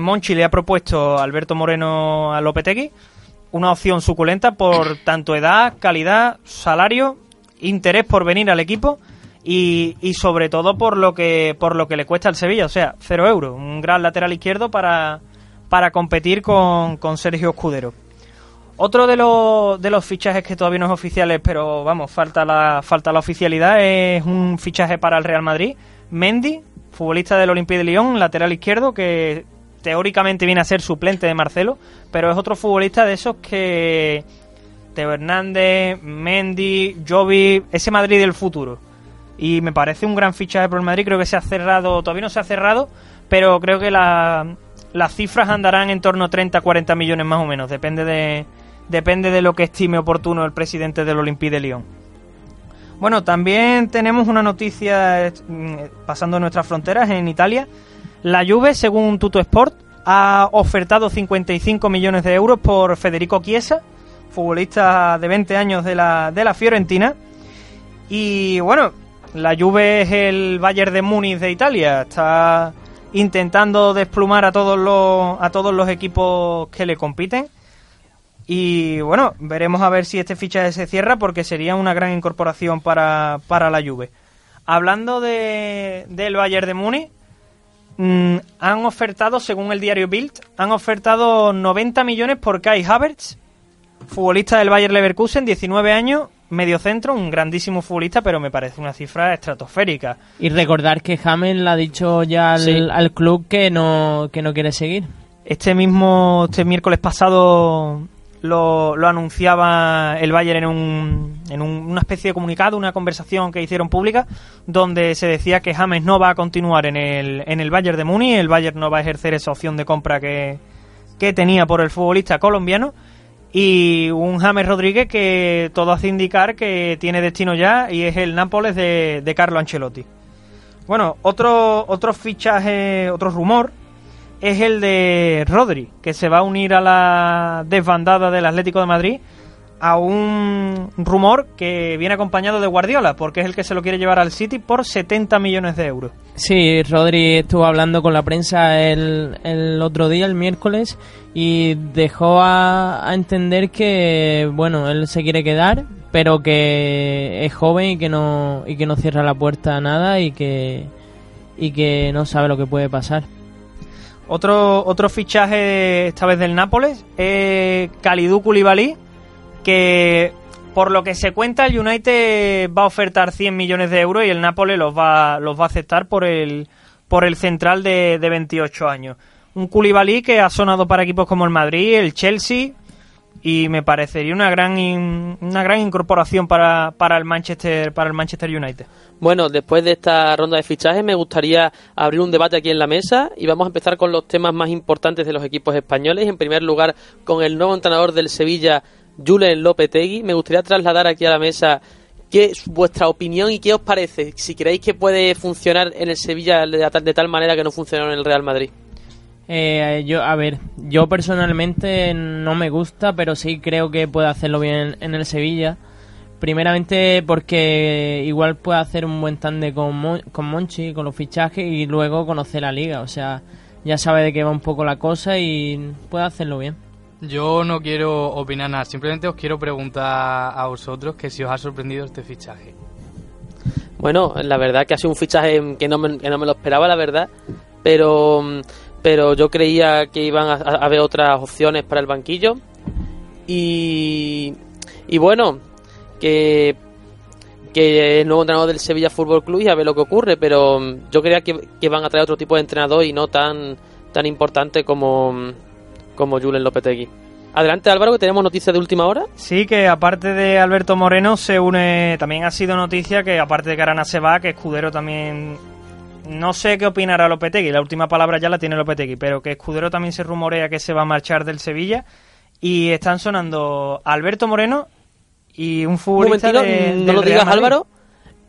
Speaker 4: Monchi le ha propuesto a Alberto Moreno a Lopetegui una opción suculenta por <coughs> tanto edad, calidad, salario, interés por venir al equipo y, y sobre todo por lo que por lo que le cuesta al Sevilla, o sea, cero euros, un gran lateral izquierdo para, para competir con, con Sergio Escudero. Otro de los, de los fichajes que todavía no es oficiales, pero vamos, falta la, falta la oficialidad, es un fichaje para el Real Madrid. Mendy, futbolista del Olympique de Lyon, lateral izquierdo, que teóricamente viene a ser suplente de Marcelo, pero es otro futbolista de esos que Teo Hernández, Mendy, Jovi, ese Madrid del futuro. Y me parece un gran fichaje por el Madrid, creo que se ha cerrado, todavía no se ha cerrado, pero creo que la- las cifras andarán en torno a 30-40 millones más o menos, depende de, depende de lo que estime oportuno el presidente del Olympique de Lyon. Bueno, también tenemos una noticia eh, pasando nuestras fronteras en Italia. La Juve, según Tuto Sport, ha ofertado 55 millones de euros por Federico Chiesa, futbolista de 20 años de la, de la Fiorentina. Y bueno, la Juve es el Bayern de Múnich de Italia. Está intentando desplumar a todos los, a todos los equipos que le compiten. Y bueno, veremos a ver si este fichaje se cierra porque sería una gran incorporación para, para la Juve. Hablando de, del Bayern de Múnich, mm, han ofertado, según el diario Bild, han ofertado 90 millones por Kai Havertz, futbolista del Bayern Leverkusen, 19 años, medio centro, un grandísimo futbolista, pero me parece una cifra estratosférica.
Speaker 2: Y recordar que James le ha dicho ya al,
Speaker 1: Sí.
Speaker 2: al club que no, que no quiere seguir.
Speaker 4: Este mismo, este miércoles pasado lo, lo anunciaba el Bayern en, un, en un- una especie de comunicado, una conversación que hicieron pública, donde se decía que James no va a continuar en el, en el Bayern de Múnich, el Bayern no va a ejercer esa opción de compra que, que tenía por el futbolista colombiano, y un James Rodríguez que todo hace indicar que tiene destino ya y es el Nápoles de, de Carlo Ancelotti. Bueno, otro, otro fichaje, otro rumor es el de Rodri, que se va a unir a la desbandada del Atlético de Madrid a un rumor que viene acompañado de Guardiola, porque es el que se lo quiere llevar al City por 70 millones de euros.
Speaker 2: Sí, Rodri estuvo hablando con la prensa el, el otro día, el miércoles, y dejó a, a entender que, bueno, él se quiere quedar, pero que es joven y que no, y que no cierra la puerta a nada y que, y que no sabe lo que puede pasar.
Speaker 4: Otro, otro fichaje, esta vez del Nápoles, es Kalidou Koulibaly, que por lo que se cuenta el United va a ofertar 100 millones de euros y el Nápoles los va, los va a aceptar por el, por el central de, de 28 años. Un Koulibaly que ha sonado para equipos como el Madrid, el Chelsea y me parecería una gran una gran incorporación para, para el Manchester para el Manchester United.
Speaker 1: Bueno, después de esta ronda de fichajes me gustaría abrir un debate aquí en la mesa y vamos a empezar con los temas más importantes de los equipos españoles. En primer lugar, con el nuevo entrenador del Sevilla, Julen Lopetegui. Me gustaría trasladar aquí a la mesa qué es vuestra opinión y qué os parece. Si creéis que puede funcionar en el Sevilla de tal, de tal manera que no funcionó en el Real Madrid.
Speaker 2: Eh, yo, a ver, yo personalmente no me gusta, pero sí creo que puede hacerlo bien en el Sevilla. Primeramente porque igual puede hacer un buen tande con, Mon- con Monchi, con los fichajes y luego conocer la liga. O sea, ya sabe de qué va un poco la cosa y puede hacerlo bien.
Speaker 5: Yo no quiero opinar nada, simplemente os quiero preguntar a vosotros que si os ha sorprendido este fichaje.
Speaker 1: Bueno, la verdad que ha sido un fichaje que no me, que no me lo esperaba, la verdad. Pero, pero yo creía que iban a, haber otras opciones para el banquillo. Y, y bueno, que, que nuevo entrenador del Sevilla Fútbol Club y a ver lo que ocurre. Pero yo creía que, que van a traer otro tipo de entrenador y no tan, tan importante como, como Julen Lopetegui. Adelante Álvaro, que tenemos noticias de última hora.
Speaker 4: Sí, que aparte de Alberto Moreno se une, también ha sido noticia que aparte de que Arana se va, que Escudero también, no sé qué opinará Lopetegui, la última palabra ya la tiene Lopetegui, pero que Escudero también se rumorea que se va a marchar del Sevilla y están sonando Alberto Moreno y un futbolista de-
Speaker 1: no
Speaker 4: del
Speaker 1: lo digas. Álvaro.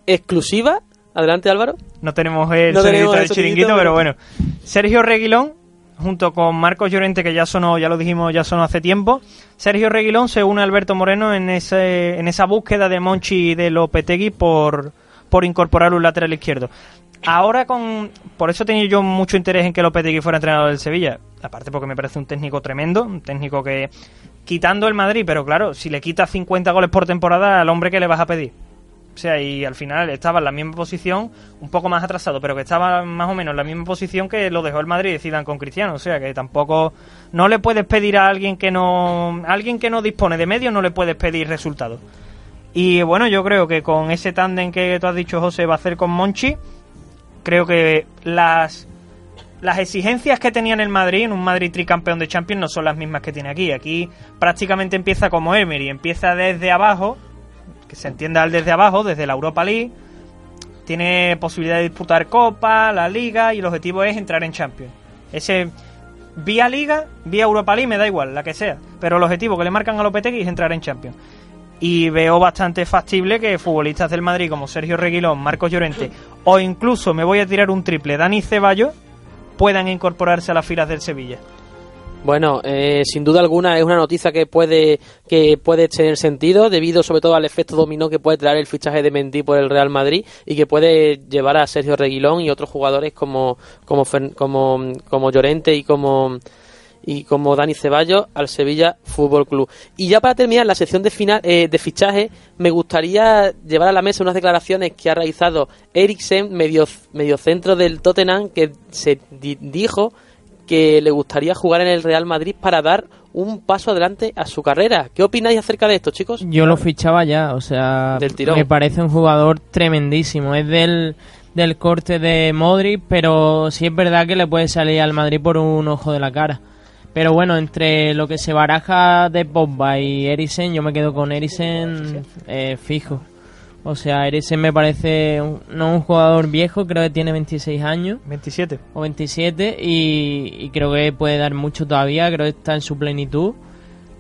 Speaker 1: Exclusiva. Adelante Álvaro.
Speaker 4: No tenemos el
Speaker 1: No tenemos el
Speaker 4: del chiringuito, pero- bueno. Sergio Reguilón, junto con Marcos Llorente, que ya sonó, ya lo dijimos, ya sonó hace tiempo. Sergio Reguilón se une a Alberto Moreno en, ese, en esa búsqueda de Monchi y de Lopetegui por, por incorporar un lateral izquierdo. Ahora con... Por eso tenía yo mucho interés en que Lopetegui fuera entrenador del Sevilla. Aparte porque me parece un técnico tremendo, un técnico que... Quitando el Madrid, pero claro, si le quitas 50 goles por temporada al hombre que le vas a pedir. O sea, y al final estaba en la misma posición, un poco más atrasado, pero que estaba más o menos en la misma posición que lo dejó el Madrid decidan con Cristiano. O sea, que tampoco no le puedes pedir a alguien que no alguien que no dispone de medios no le puedes pedir resultados. Y bueno, yo creo que con ese tándem que tú has dicho, José, va a hacer con Monchi, creo que las las exigencias que tenía en el Madrid, en un Madrid tricampeón de Champions, no son las mismas que tiene aquí. Aquí prácticamente empieza como Emery, empieza desde abajo, que se entienda desde abajo, desde la Europa League. Tiene posibilidad de disputar Copa, la Liga y el objetivo es entrar en Champions. Ese vía Liga, vía Europa League, me da igual, la que sea. Pero el objetivo que le marcan a Lopetegui es entrar en Champions. Y veo bastante factible que futbolistas del Madrid como Sergio Reguilón, Marcos Llorente o incluso me voy a tirar un triple, Dani Ceballos, puedan incorporarse a las filas del Sevilla.
Speaker 1: Bueno, eh, sin duda alguna es una noticia que puede que puede tener sentido debido sobre todo al efecto dominó que puede traer el fichaje de Mendy por el Real Madrid y que puede llevar a Sergio Reguilón y otros jugadores como como como como Llorente y como y como Dani Ceballos al Sevilla Fútbol Club. Y ya para terminar la sección de final eh, de fichaje, me gustaría llevar a la mesa unas declaraciones que ha realizado Eriksen, medio mediocentro del Tottenham, que se dijo que le gustaría jugar en el Real Madrid para dar un paso adelante a su carrera. ¿Qué opináis acerca de esto, chicos?
Speaker 2: Yo lo fichaba ya, o sea, me parece un jugador tremendísimo. Es del, del corte de Modric, pero sí es verdad que le puede salir al Madrid por un ojo de la cara. Pero bueno, entre lo que se baraja de Pogba y Eriksen, yo me quedo con Eriksen eh, fijo. O sea, Eriksen me parece no un jugador viejo, creo que tiene 26 años.
Speaker 4: 27.
Speaker 2: O 27 y, creo que puede dar mucho todavía, creo que está en su plenitud.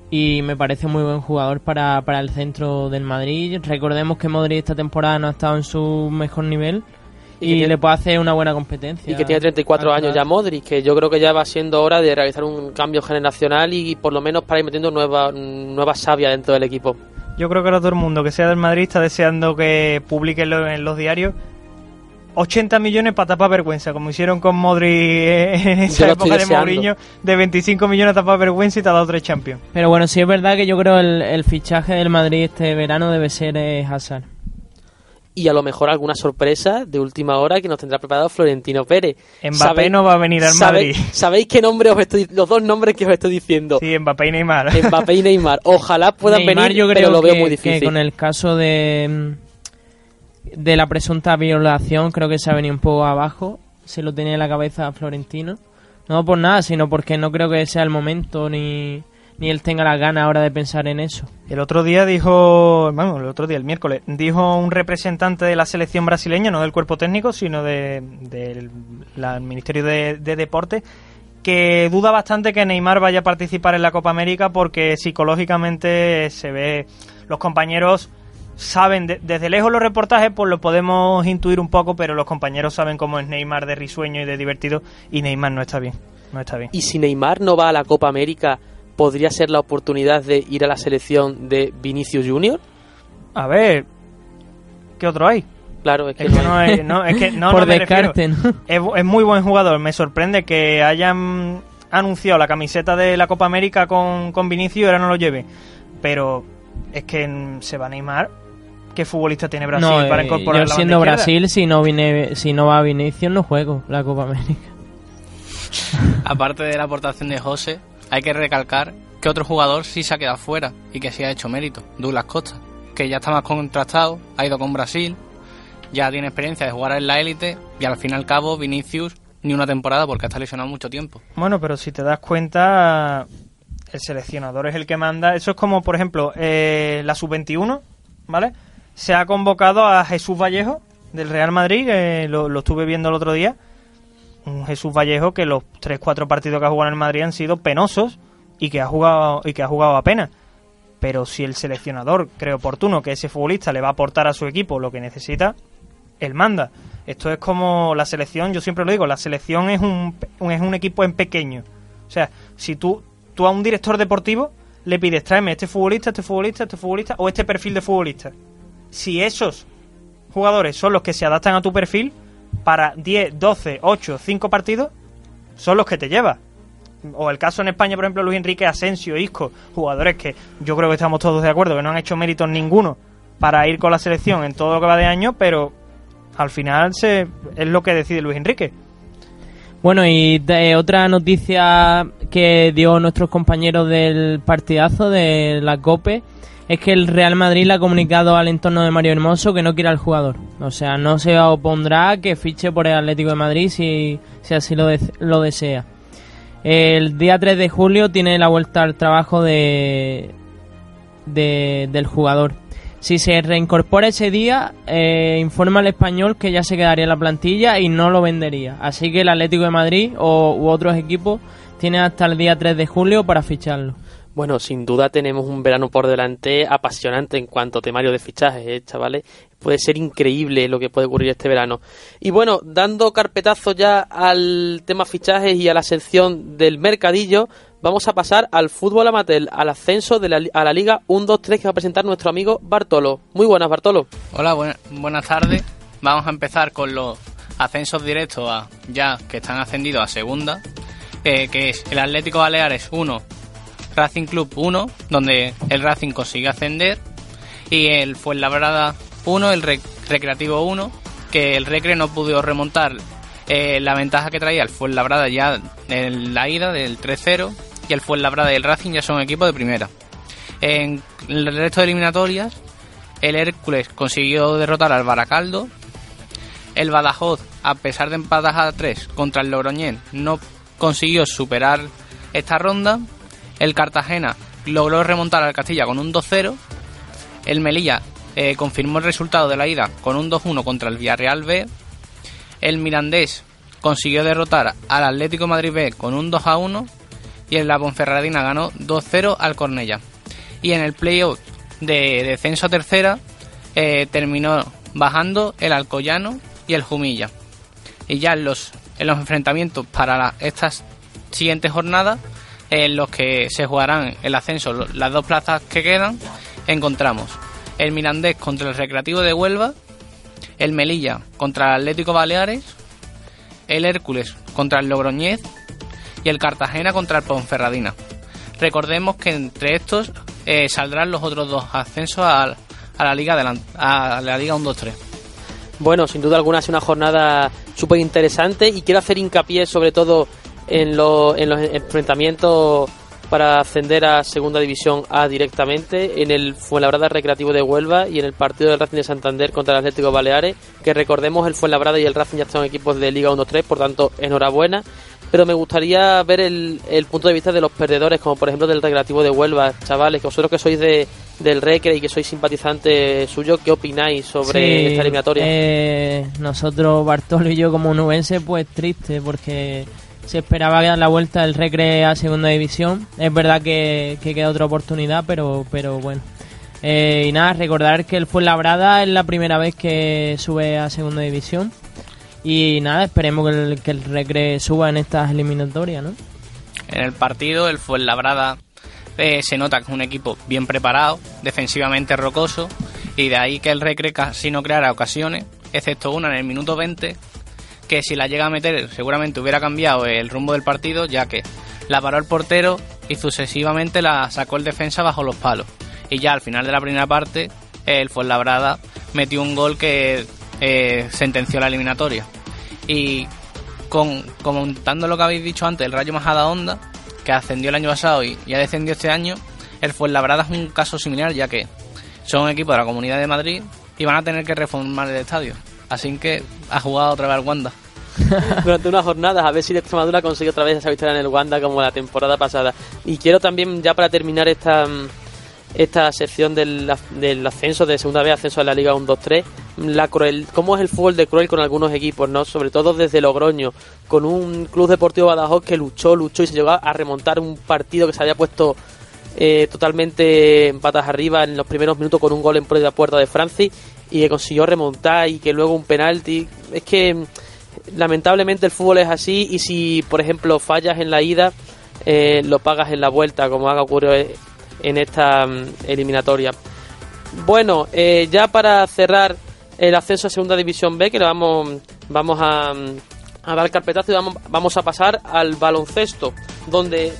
Speaker 2: Y me parece muy buen jugador para, para el centro del Madrid. Recordemos que Madrid esta temporada no ha estado en su mejor nivel y, le puede hacer una buena competencia.
Speaker 1: Y que tiene 34 años ya Modric, que yo creo que ya va siendo hora de realizar un cambio generacional y por lo menos para ir metiendo nueva, nueva savia dentro del equipo.
Speaker 4: Yo creo que ahora todo el mundo que sea del Madrid está deseando que publiquen en los diarios 80 millones para tapar vergüenza, como hicieron con Modric en esa época de Mourinho, de 25 millones a tapar vergüenza y te ha dado tres Champions.
Speaker 2: Pero bueno, sí es verdad que yo creo el, el fichaje del Madrid este verano debe ser eh, Hazard
Speaker 1: y a lo mejor alguna sorpresa de última hora que nos tendrá preparado Florentino Pérez.
Speaker 4: Mbappé no va a venir al Madrid. <laughs>
Speaker 1: ¿Sabéis qué nombre os estoy los dos nombres que os estoy diciendo?
Speaker 4: Sí, Mbappé y Neymar.
Speaker 1: Mbappé y Neymar. <laughs> Ojalá puedan venir, yo creo pero lo veo muy difícil.
Speaker 2: Que con el caso de de la presunta violación creo que se ha venido un poco abajo, se lo tenía en la cabeza Florentino. No por nada, sino porque no creo que sea el momento ni ni él tenga la gana ahora de pensar en eso.
Speaker 4: El otro día dijo, bueno, el otro día, el miércoles, dijo un representante de la selección brasileña, no del cuerpo técnico, sino del de, Ministerio de, de Deporte, que duda bastante que Neymar vaya a participar en la Copa América porque psicológicamente se ve, los compañeros saben, desde lejos los reportajes pues lo podemos intuir un poco, pero los compañeros saben cómo es Neymar de risueño y de divertido y Neymar no está bien, no está bien.
Speaker 1: Y si Neymar no va a la Copa América, podría ser la oportunidad de ir a la selección de Vinicius Junior?
Speaker 4: A ver, ¿qué otro hay?
Speaker 1: Claro,
Speaker 4: es que, no, es, no, es que <laughs> no,
Speaker 2: Por descarte,
Speaker 4: Es, muy buen jugador. Me sorprende que hayan anunciado la camiseta de la Copa América con, con Vinicius y ahora no lo lleve. Pero es que se va a animar. ¿Qué futbolista tiene Brasil para eh, incorporar
Speaker 2: yo siendo Brasil, si no, vine, si no va Vinicius, no juego la Copa América. <laughs>
Speaker 5: Aparte de la aportación de José, hay que recalcar que otro jugador sí se ha quedado fuera y que sí ha hecho mérito, Douglas Costa, que ya está más contrastado, ha ido con Brasil, ya tiene experiencia de jugar en la élite y al fin y al cabo Vinicius ni una temporada porque está lesionado mucho tiempo.
Speaker 4: Bueno, pero si te das cuenta, el seleccionador es el que manda. Eso es como, por ejemplo, eh, la sub-21, ¿vale? Se ha convocado a Jesús Vallejo del Real Madrid, lo, lo estuve viendo el otro día un Jesús Vallejo que los 3-4 partidos que ha jugado en el Madrid han sido penosos y que ha jugado y que ha jugado apenas. Pero si el seleccionador cree oportuno que ese futbolista le va a aportar a su equipo lo que necesita, él manda. Esto es como la selección, yo siempre lo digo, la selección es un, es un equipo en pequeño. O sea, si tú, tú a un director deportivo le pides, tráeme este futbolista, este futbolista, este futbolista o este perfil de futbolista. Si esos jugadores son los que se adaptan a tu perfil, para 10, 12, 8, 5 partidos, son los que te llevas. O el caso en España, por ejemplo, Luis Enrique, Asensio, Isco, jugadores que yo creo que estamos todos de acuerdo, que no han hecho méritos ninguno para ir con la selección en todo lo que va de año, pero al final se, es lo que decide Luis Enrique.
Speaker 2: Bueno, y de- otra noticia que dio nuestros compañeros del partidazo de la COPE es que el Real Madrid le ha comunicado al entorno de Mario Hermoso que no quiere al jugador. O sea, no se opondrá que fiche por el Atlético de Madrid si, así lo, de- lo desea. El día 3 de julio tiene la vuelta al trabajo de, de- del jugador. Si se reincorpora ese día, eh, informa al español que ya se quedaría la plantilla y no lo vendería. Así que el Atlético de Madrid o, u otros equipos tienen hasta el día 3 de julio para ficharlo.
Speaker 1: Bueno, sin duda tenemos un verano por delante apasionante en cuanto a temario de fichajes, ¿eh, chavales. Puede ser increíble lo que puede ocurrir este verano. Y bueno, dando carpetazo ya al tema fichajes y a la sección del mercadillo, vamos a pasar al fútbol amateur, al ascenso de la, a la Liga 1-2-3 que va a presentar nuestro amigo Bartolo. Muy buenas, Bartolo.
Speaker 5: Hola, buena- buenas tardes. Vamos a empezar con los ascensos directos a ya que están ascendidos a segunda, eh, que es el Atlético Baleares 1, Racing Club 1, donde el Racing consigue ascender, y el Fuenlabrada 1, el Re- Recreativo 1, que el Recre no pudo remontar eh, la ventaja que traía el Fuenlabrada ya en la ida del 3-0, y el Fuenlabrada y el Racing ya son equipos de primera. En el resto de eliminatorias, el Hércules consiguió derrotar al Baracaldo. El Badajoz, a pesar de empatar a 3 contra el Logroñés, no consiguió superar esta ronda. El Cartagena logró remontar al Castilla con un 2-0. El Melilla eh, confirmó el resultado de la ida con un 2-1 contra el Villarreal B. El Mirandés consiguió derrotar al Atlético Madrid B con un 2-1. Y el La Ponferradina ganó 2-0 al Cornella. Y en el playoff de descenso a tercera eh, terminó bajando el Alcoyano y el Jumilla. Y ya en los, en los enfrentamientos para estas siguientes jornadas, en los que se jugarán el ascenso, las dos plazas que quedan, encontramos el Mirandés contra el Recreativo de Huelva, el Melilla contra el Atlético Baleares, el Hércules contra el Logroñez y el Cartagena contra el Ponferradina. Recordemos que entre estos eh, saldrán los otros dos ascensos a, a la Liga delan- a la Liga 1-2-3.
Speaker 1: Bueno, sin duda alguna sido una jornada súper interesante y quiero hacer hincapié sobre todo en, lo- en los enfrentamientos para ascender a Segunda División A directamente en el Fuenlabrada Recreativo de Huelva y en el partido del Racing de Santander contra el Atlético Baleares, que recordemos el Fuenlabrada y el Racing ya son equipos de Liga 1-3, por tanto, enhorabuena. Pero me gustaría ver el, el punto de vista de los perdedores, como por ejemplo del Recreativo de Huelva, chavales, que vosotros que sois de, del Recre y que sois simpatizantes suyos, ¿qué opináis sobre
Speaker 2: Sí,
Speaker 1: esta eliminatoria?
Speaker 2: eh, nosotros, Bartolo y yo, como nubense, pues triste, porque se esperaba dar la vuelta del Recre a segunda división. Es verdad que, que queda otra oportunidad, pero, pero bueno. Eh, y nada, recordar que el Fuenlabrada es la primera vez que sube a segunda división. Y nada, esperemos que el, que el Recre suba en estas eliminatorias, ¿no?
Speaker 5: En el partido, el Fuenlabrada eh, se nota que es un equipo bien preparado, defensivamente rocoso, y de ahí que el Recre casi no creara ocasiones, excepto una en el minuto 20, que si la llega a meter seguramente hubiera cambiado el rumbo del partido, ya que la paró el portero y sucesivamente la sacó el defensa bajo los palos. Y ya al final de la primera parte, el Fuenlabrada metió un gol que eh, sentenció la eliminatoria. Y con, comentando lo que habéis dicho antes, el Rayo Majadahonda, que ascendió el año pasado y ya descendió este año, el Fuenlabrada es un caso similar, ya que son un equipo de la Comunidad de Madrid y van a tener que reformar el estadio. Así que ha jugado otra vez al Wanda. <laughs>
Speaker 1: durante unas jornadas a ver si la Extremadura consigue otra vez esa victoria en el Wanda como la temporada pasada. Y quiero también, ya para terminar esta mm, esta sección del, del ascenso de segunda vez, ascenso a la Liga 1-2-3, la cruel, cómo es el fútbol de cruel con algunos equipos, ¿no? Sobre todo desde Logroño, con un club deportivo Badajoz que luchó, luchó y se llegó a remontar un partido que se había puesto eh, totalmente en patas arriba en los primeros minutos con un gol en propia puerta de Francis y que consiguió remontar y que luego un penalti. Es que mm, lamentablemente el fútbol es así y si por ejemplo fallas en la ida eh, lo pagas en la vuelta como ha ocurrido en esta mm, eliminatoria. Bueno, eh, ya para cerrar el acceso a Segunda División B, que le vamos, vamos a, a dar carpetazo y vamos, vamos a pasar al baloncesto, donde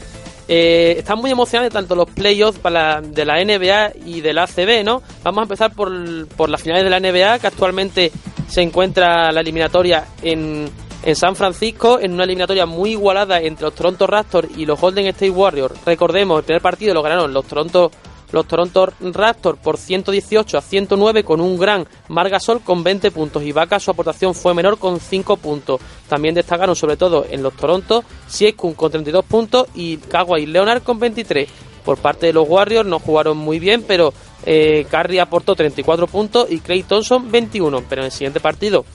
Speaker 1: eh, están muy emocionantes tanto los playoffs para de la NBA y de la ACB, ¿no? Vamos a empezar por, por las finales de la NBA, que actualmente se encuentra la eliminatoria en, en San Francisco, en una eliminatoria muy igualada entre los Toronto Raptors y los Golden State Warriors. Recordemos, el primer partido lo ganaron los Toronto los Toronto Raptors por 118 a 109 con un gran Margasol con 20 puntos y Vaca su aportación fue menor con 5 puntos. También destacaron sobre todo en los Toronto Siekun con 32 puntos y Kawhi Leonard con 23. Por parte de los Warriors no jugaron muy bien, pero eh, Curry aportó 34 puntos y Clay Thompson 21. Pero en el siguiente partido,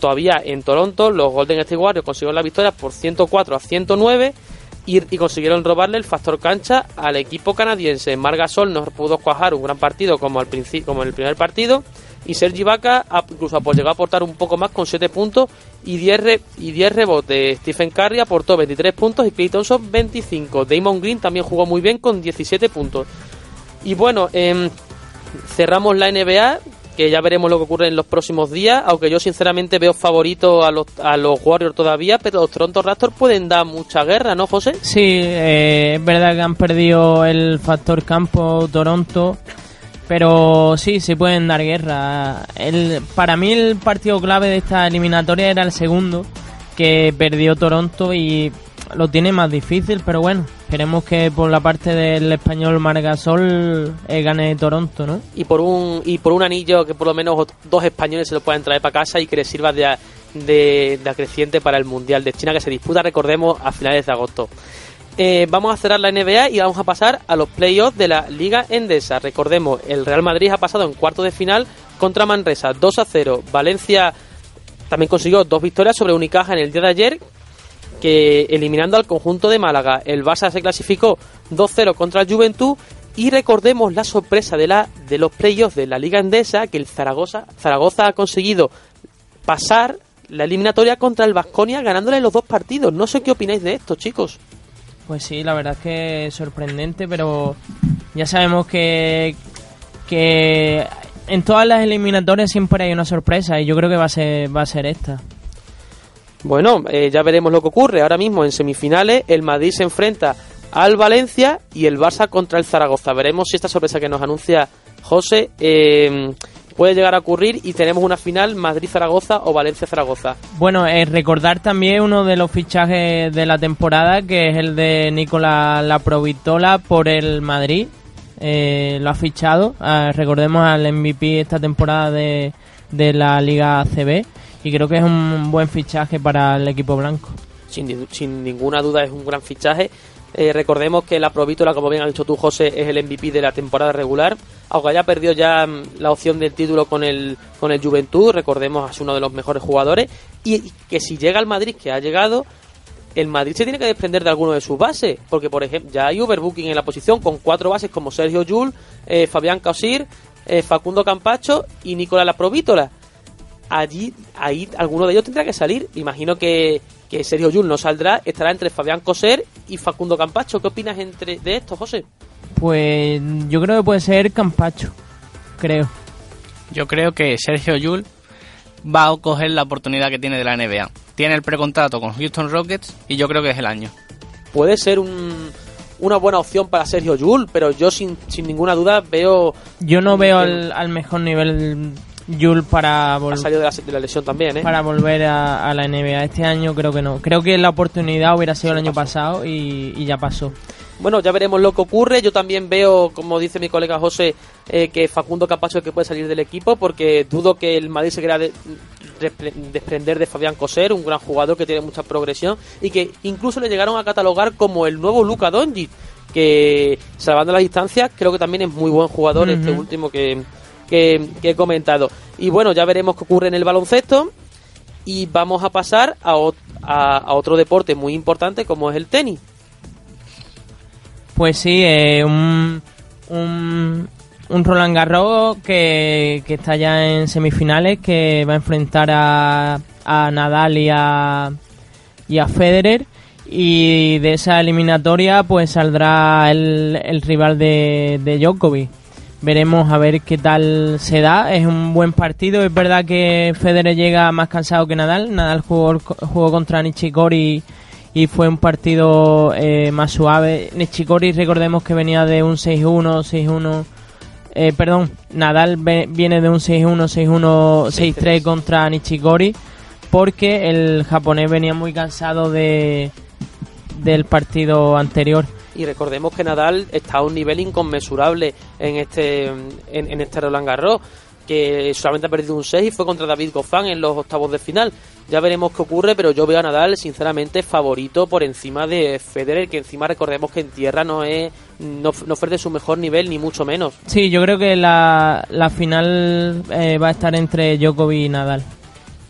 Speaker 1: todavía en Toronto, los Golden State Warriors consiguieron la victoria por 104 a 109 y, consiguieron robarle el factor cancha al equipo canadiense. Margasol no pudo cuajar un gran partido como, al como en el primer partido y Sergi Vaca incluso llegó a aportar un poco más con 7 puntos y 10, y 10 rebotes. Stephen Curry aportó 23 puntos y Clay Thompson 25. Damon Green también jugó muy bien con 17 puntos. Y bueno, em, cerramos la NBA que ya veremos lo que ocurre en los próximos días, aunque yo sinceramente veo favorito a los, a los Warriors todavía, pero los Toronto Raptors pueden dar mucha guerra, ¿no, José?
Speaker 2: Sí, eh, es verdad que han perdido el factor campo Toronto, pero sí, se pueden dar guerra. El, para mí el partido clave de esta eliminatoria era el segundo, que perdió Toronto y lo tiene más difícil, pero bueno, Queremos que por la parte del español Margasol eh, gane Toronto, ¿no?
Speaker 1: Y por un y por un anillo que por lo menos dos españoles se lo puedan traer para casa y que les sirva de, de, acreciente para el Mundial de China que se disputa, recordemos, a finales de agosto. Eh, vamos a cerrar la NBA y vamos a pasar a los playoffs de la Liga Endesa. Recordemos, el Real Madrid ha pasado en cuarto de final contra Manresa 2 a 0. Valencia también consiguió dos victorias sobre Unicaja en el día de ayer que eliminando al conjunto de Málaga, el Barça se clasificó 2-0 contra el Juventud y recordemos la sorpresa de, la, de los playoffs de la Liga Endesa, que el Zaragoza, Zaragoza ha conseguido pasar la eliminatoria contra el Vasconia ganándole los dos partidos. No sé qué opináis de esto, chicos.
Speaker 2: Pues sí, la verdad es que es sorprendente, pero ya sabemos que, que en todas las eliminatorias siempre hay una sorpresa y yo creo que va a ser, va a ser esta.
Speaker 1: Bueno, eh, ya veremos lo que ocurre. Ahora mismo en semifinales el Madrid se enfrenta al Valencia y el Barça contra el Zaragoza. Veremos si esta sorpresa que nos anuncia José eh, puede llegar a ocurrir y tenemos una final Madrid-Zaragoza o Valencia-Zaragoza.
Speaker 2: Bueno, eh, recordar también uno de los fichajes de la temporada que es el de Nicolás Laprovitola por el Madrid. lo ha fichado. Ah, recordemos al MVP esta temporada de, de la Liga CB y creo que es un buen fichaje para el equipo blanco.
Speaker 1: Sin, sin ninguna duda es un gran fichaje. Eh, recordemos que la Provítola, como bien ha dicho tú, José, es el MVP de la temporada regular. Aunque haya perdido ya mm, la opción del título con el, con el Juventud, recordemos, es uno de los mejores jugadores. Y, que si llega al Madrid, que ha llegado, el Madrid se tiene que desprender de alguno de sus bases. Porque, por ejemplo, ya hay overbooking en la posición con cuatro bases como Sergio Yul, eh, Fabián Causir, eh, Facundo Campacho y Nicolás La Provítola allí, ahí alguno de ellos tendrá que salir. Imagino que, que Sergio Yul no saldrá, estará entre Fabián Coser y Facundo Campacho. ¿Qué opinas entre de esto, José?
Speaker 2: Pues yo creo que puede ser Campacho, creo.
Speaker 5: Yo creo que Sergio Yul va a coger la oportunidad que tiene de la NBA. Tiene el precontrato con Houston Rockets y yo creo que es el año.
Speaker 1: Puede ser un, una buena opción para Sergio Yul, pero yo sin, sin ninguna duda veo...
Speaker 2: Yo no veo al, al mejor nivel Yul para
Speaker 1: volver de la, lesión también, ¿eh?
Speaker 2: Para volver a, la NBA este año creo que no. Creo que la oportunidad hubiera sido el año pasado y, ya pasó.
Speaker 1: Bueno, ya veremos lo que ocurre. Yo también veo, como dice mi colega José, eh, que Facundo Capacho es que puede salir del equipo porque dudo que el Madrid se quiera desprender de Fabián Coser, un gran jugador que tiene mucha progresión y que incluso le llegaron a catalogar como el nuevo Luca Doncic, que salvando las distancias creo que también es muy buen jugador este último que que, he comentado. Y bueno, ya veremos qué ocurre en el baloncesto y vamos a pasar a, otro deporte muy importante como es el tenis.
Speaker 2: Pues sí, eh, un, un, un Roland Garros que, que está ya en semifinales, que va a enfrentar a, a Nadal y a, y a Federer. Y de esa eliminatoria pues saldrá el, el rival de, de Djokovic. Veremos a ver qué tal se da. Es un buen partido. Es verdad que Federer llega más cansado que Nadal. Nadal jugó, jugó contra Nishikori y fue un partido eh, más suave. Nishikori recordemos que venía de un 6-1, 6-1... Eh, perdón, Nadal ve- viene de un 6-1, 6-1, 6-3 contra Nishikori porque el japonés venía muy cansado de del partido anterior.
Speaker 1: Y recordemos que Nadal está a un nivel inconmensurable en este en, en este Roland Garros, que solamente ha perdido un 6 y fue contra David Goffin en los octavos de final. Ya veremos qué ocurre, pero yo veo a Nadal sinceramente favorito por encima de Federer, que encima recordemos que en tierra no es no, no ofrece su mejor nivel ni mucho menos.
Speaker 2: Sí, yo creo que la, la final eh, va a estar entre Djokovic y Nadal.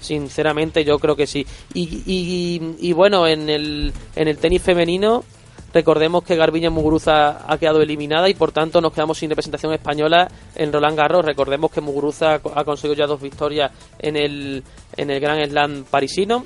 Speaker 1: Sinceramente, yo creo que sí. Y, y, y bueno, en el, en el tenis femenino, recordemos que Garbiñe Muguruza ha quedado eliminada y por tanto nos quedamos sin representación española en Roland Garros. Recordemos que Muguruza ha conseguido ya dos victorias en el, en el Grand Slam parisino.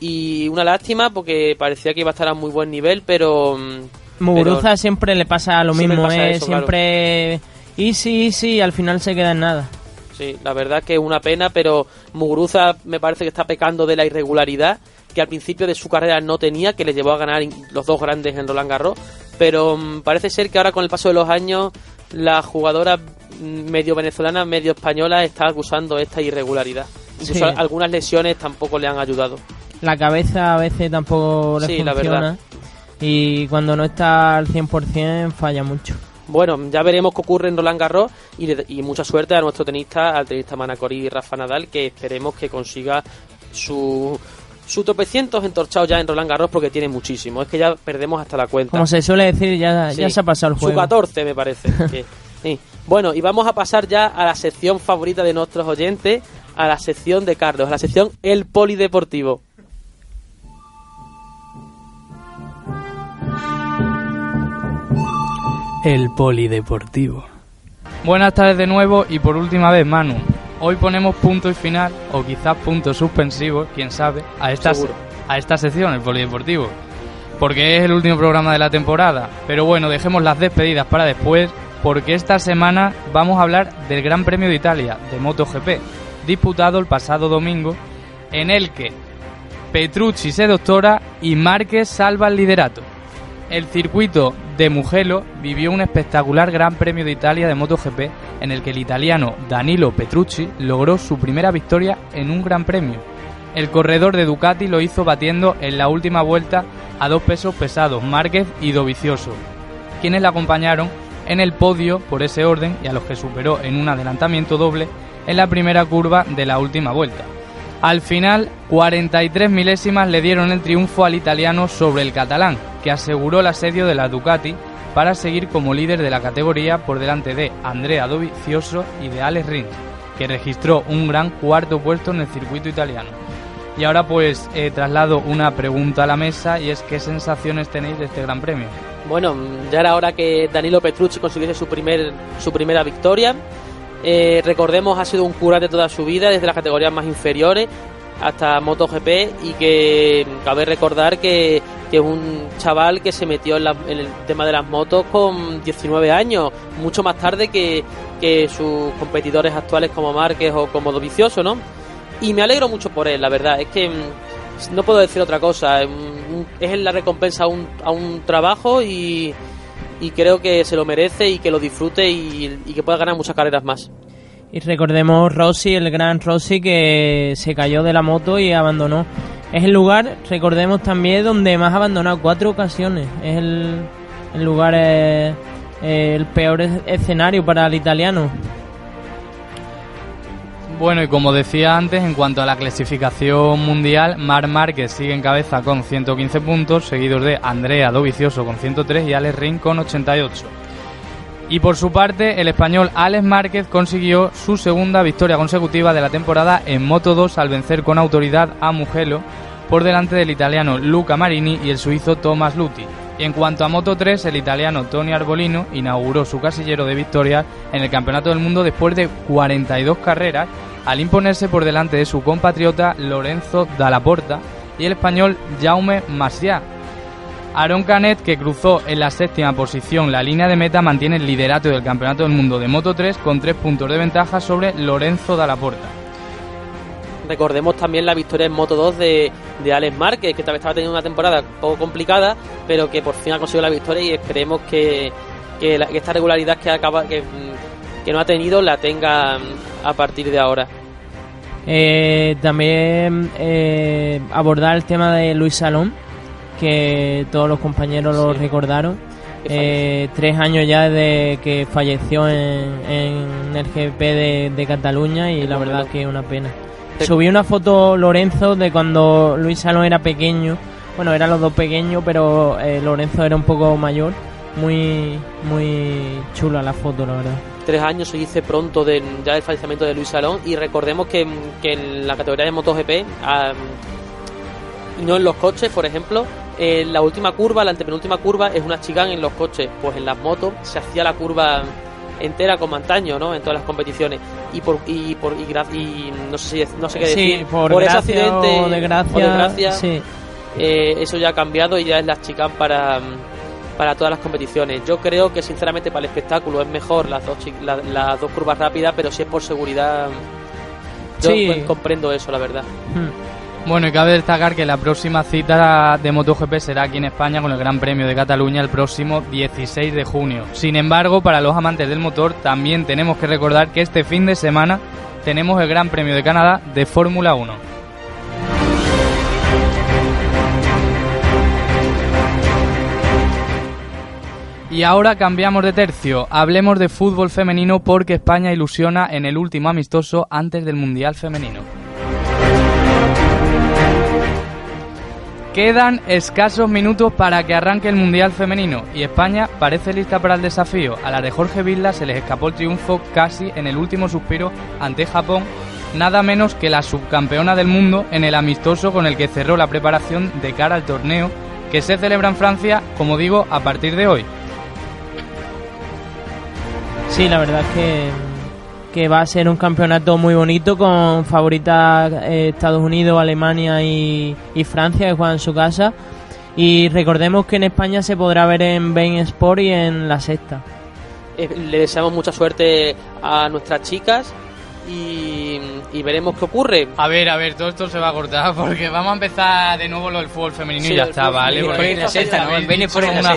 Speaker 1: Y una lástima porque parecía que iba a estar a muy buen nivel, pero. mm,
Speaker 2: Muguruza
Speaker 1: pero-
Speaker 2: siempre le pasa lo
Speaker 1: Siempre
Speaker 2: mismo,
Speaker 1: pasa
Speaker 2: eh,
Speaker 1: eso, claro.
Speaker 2: siempre easy, easy y al final se queda en nada.
Speaker 1: Sí, la verdad que es una pena, pero Muguruza me parece que está pecando de la irregularidad que al principio de su carrera no tenía, que le llevó a ganar los dos grandes en Roland Garros. Pero mm, parece ser que ahora con el paso de los años la jugadora mm, medio venezolana, medio española está acusando esta irregularidad. Incluso
Speaker 2: Sí.
Speaker 1: algunas lesiones tampoco le han ayudado.
Speaker 2: La cabeza a veces tampoco le
Speaker 1: Sí, la
Speaker 2: funciona
Speaker 1: verdad.
Speaker 2: y cuando no está al 100% falla mucho.
Speaker 1: Bueno, ya veremos qué ocurre en Roland Garros y, le- y mucha suerte a nuestro tenista, al tenista Manacori y Rafa Nadal, que esperemos que consiga su, su tropecientos entorchados ya en Roland Garros porque tiene muchísimo. Es que ya perdemos hasta la cuenta.
Speaker 2: Como se suele decir, ya, se ha pasado el
Speaker 1: Su
Speaker 2: juego.
Speaker 1: 14 me parece. que- <laughs> sí. Bueno, y vamos a pasar ya a la sección favorita de nuestros oyentes, a la sección de Carlos, a la sección El Polideportivo.
Speaker 6: El polideportivo. Buenas tardes de nuevo y por última vez, Manu. Hoy ponemos punto y final, o quizás puntos suspensivos, quién sabe, a esta,
Speaker 1: Seguro.
Speaker 6: a esta sección, el polideportivo. Porque es el último programa de la temporada. Pero bueno, dejemos las despedidas para después, porque esta semana vamos a hablar del Gran Premio de Italia de MotoGP, disputado el pasado domingo, en el que Petrucci se doctora y Márquez salva el liderato. El circuito de Mugello vivió un espectacular Gran Premio de Italia de MotoGP en el que el italiano Danilo Petrucci logró su primera victoria en un Gran Premio. El corredor de Ducati lo hizo batiendo en la última vuelta a dos pesos pesados, Márquez y Dovizioso, quienes le acompañaron en el podio por ese orden y a los que superó en un adelantamiento doble en la primera curva de la última vuelta. Al final, 43 milésimas le dieron el triunfo al italiano sobre el catalán, que aseguró el asedio de la Ducati para seguir como líder de la categoría por delante de Andrea Dovizioso y de Alex Rins, que registró un gran cuarto puesto en el circuito italiano. Y ahora pues eh, traslado una pregunta a la mesa y es ¿qué sensaciones tenéis de este gran premio?
Speaker 1: Bueno, ya era hora que Danilo Petrucci consiguiese su, primer, su primera victoria. Eh, recordemos, ha sido un curate toda su vida, desde las categorías más inferiores hasta MotoGP, y que cabe recordar que, es un chaval que se metió en, la- el tema de las motos con 19 años, mucho más tarde que, que sus competidores actuales como Márquez o como Dovizioso, ¿no? Y me alegro mucho por él, la verdad. Es que mm, no puedo decir otra cosa. Es la recompensa a un, a un trabajo y, y creo que se lo merece y que lo disfrute y, que pueda ganar muchas carreras más.
Speaker 2: Y recordemos Rossi, el gran Rossi que se cayó de la moto y abandonó. Es el lugar, recordemos también, donde más ha abandonado cuatro ocasiones. Es el, el lugar, eh, el peor es- escenario para el italiano.
Speaker 6: Bueno, y como decía antes, en cuanto a la clasificación mundial, Mar Márquez sigue en cabeza con 115 puntos, seguidos de Andrea Dovizioso con 103 y Alex Rin con 88. Y por su parte, el español Alex Márquez consiguió su segunda victoria consecutiva de la temporada en Moto 2 al vencer con autoridad a Mugello por delante del italiano Luca Marini y el suizo Thomas Lutti. Y en cuanto a Moto 3, el italiano Tony Arbolino inauguró su casillero de victorias en el Campeonato del Mundo después de 42 carreras, al imponerse por delante de su compatriota Lorenzo Dallaporta y el español Jaume Masia. Aaron Canet, que cruzó en la séptima posición la línea de meta, mantiene el liderato del Campeonato del Mundo de Moto 3 con tres puntos de ventaja sobre Lorenzo Dallaporta.
Speaker 1: Recordemos también la victoria en Moto 2 de, de Alex Márquez, que tal vez estaba teniendo una temporada un poco complicada, pero que por fin ha conseguido la victoria y esperemos que, que esta regularidad que, acaba, que, mm, que no ha tenido la tenga mm, a partir de ahora.
Speaker 2: Eh, también eh, abordar el tema de Luis Salón, que todos los compañeros lo recordaron. Eh, tres años ya de que falleció en, en el GP de, de Cataluña y la verdad que es una pena. Subí una foto Lorenzo de cuando Luis Salón era pequeño. Bueno, eran los dos pequeños, pero Lorenzo era un poco mayor. Muy, muy chula la foto, la verdad.
Speaker 1: Tres años se dice pronto de, ya del fallecimiento de Luis Salón. Y recordemos que, que en la categoría de MotoGP ah, y no en los coches por ejemplo eh, la última curva la antepenúltima curva es una chicane en los coches. Pues en las motos se hacía la curva entera como antaño no en todas las competiciones. Y por y por y, gra- y no sé si no sé qué
Speaker 2: Sí,
Speaker 1: decir.
Speaker 2: por,
Speaker 1: ese accidente
Speaker 2: o desgracia,
Speaker 1: o desgracia,
Speaker 2: sí.
Speaker 1: eh, eso ya ha cambiado y ya es la chicane para para todas las competiciones. Yo creo que sinceramente para el espectáculo es mejor las dos la- las dos curvas rápidas, pero si es por seguridad yo
Speaker 2: Sí.
Speaker 1: pues, comprendo eso, la verdad.
Speaker 2: Hmm.
Speaker 6: Bueno, y cabe destacar que la próxima cita de MotoGP será aquí en España con el Gran Premio de Cataluña el próximo 16 de junio. Sin embargo, para los amantes del motor, también tenemos que recordar que este fin de semana tenemos el Gran Premio de Canadá de Fórmula 1. Y ahora cambiamos de tercio. Hablemos de fútbol femenino porque España ilusiona en el último amistoso antes del Mundial Femenino. Quedan escasos minutos para que arranque el Mundial Femenino y España parece lista para el desafío. A la de Jorge Vilda se les escapó el triunfo casi en el último suspiro ante Japón, nada menos que la subcampeona del mundo en el amistoso con el que cerró la preparación de cara al torneo que se celebra en Francia, como digo, a partir de hoy.
Speaker 2: Sí, la verdad es que, que va a ser un campeonato muy bonito con favoritas eh, Estados Unidos, Alemania y, y Francia que juegan en su casa. Y recordemos que en España se podrá ver en Bain Sport y en La Sexta.
Speaker 1: Eh, le deseamos mucha suerte a nuestras chicas y, y veremos qué ocurre.
Speaker 6: A ver, a ver, todo esto se va a cortar <laughs> porque vamos a empezar de nuevo lo del fútbol femenino
Speaker 1: Sí,
Speaker 6: y ya está, ¿vale? Porque
Speaker 1: la sexta, ¿no?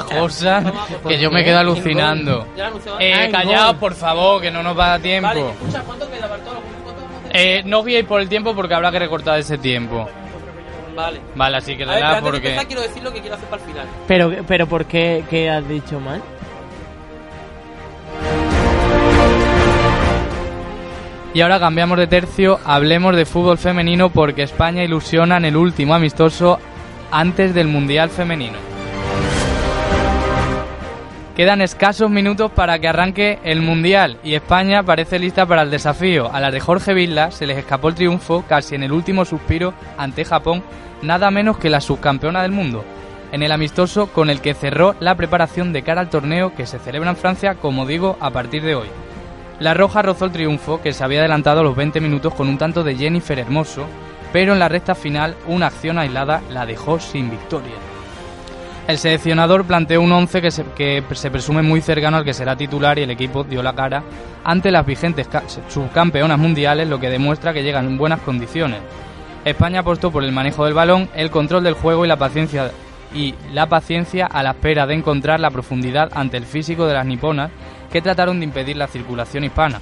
Speaker 6: cosas
Speaker 1: Toma, por
Speaker 6: que yo me quedo alucinando. Eh, callaos, por favor, que no nos va a dar tiempo. Eh, no os guiéis por el tiempo porque habrá que recortar ese tiempo.
Speaker 1: Vale.
Speaker 6: Vale, así que le da
Speaker 1: de
Speaker 6: porque...
Speaker 1: empezar quiero decir lo que quiero hacer para el final.
Speaker 2: Pero, pero ¿por qué, qué has dicho mal?
Speaker 6: Y ahora cambiamos de tercio, hablemos de fútbol femenino porque España ilusiona en el último amistoso antes del Mundial Femenino. Quedan escasos minutos para que arranque el Mundial y España parece lista para el desafío. A las de Jorge Vilda se les escapó el triunfo casi en el último suspiro ante Japón, nada menos que la subcampeona del mundo, en el amistoso con el que cerró la preparación de cara al torneo que se celebra en Francia, como digo, a partir de hoy. La Roja rozó el triunfo, que se había adelantado a los 20 minutos con un tanto de Jennifer Hermoso, pero en la recta final una acción aislada la dejó sin victoria. El seleccionador planteó un 11 que se, presume muy cercano al que será titular y el equipo dio la cara ante las vigentes ca- subcampeonas mundiales, lo que demuestra que llegan en buenas condiciones. España apostó por el manejo del balón, el control del juego y la paciencia y la paciencia a la espera de encontrar la profundidad ante el físico de las niponas que trataron de impedir la circulación hispana.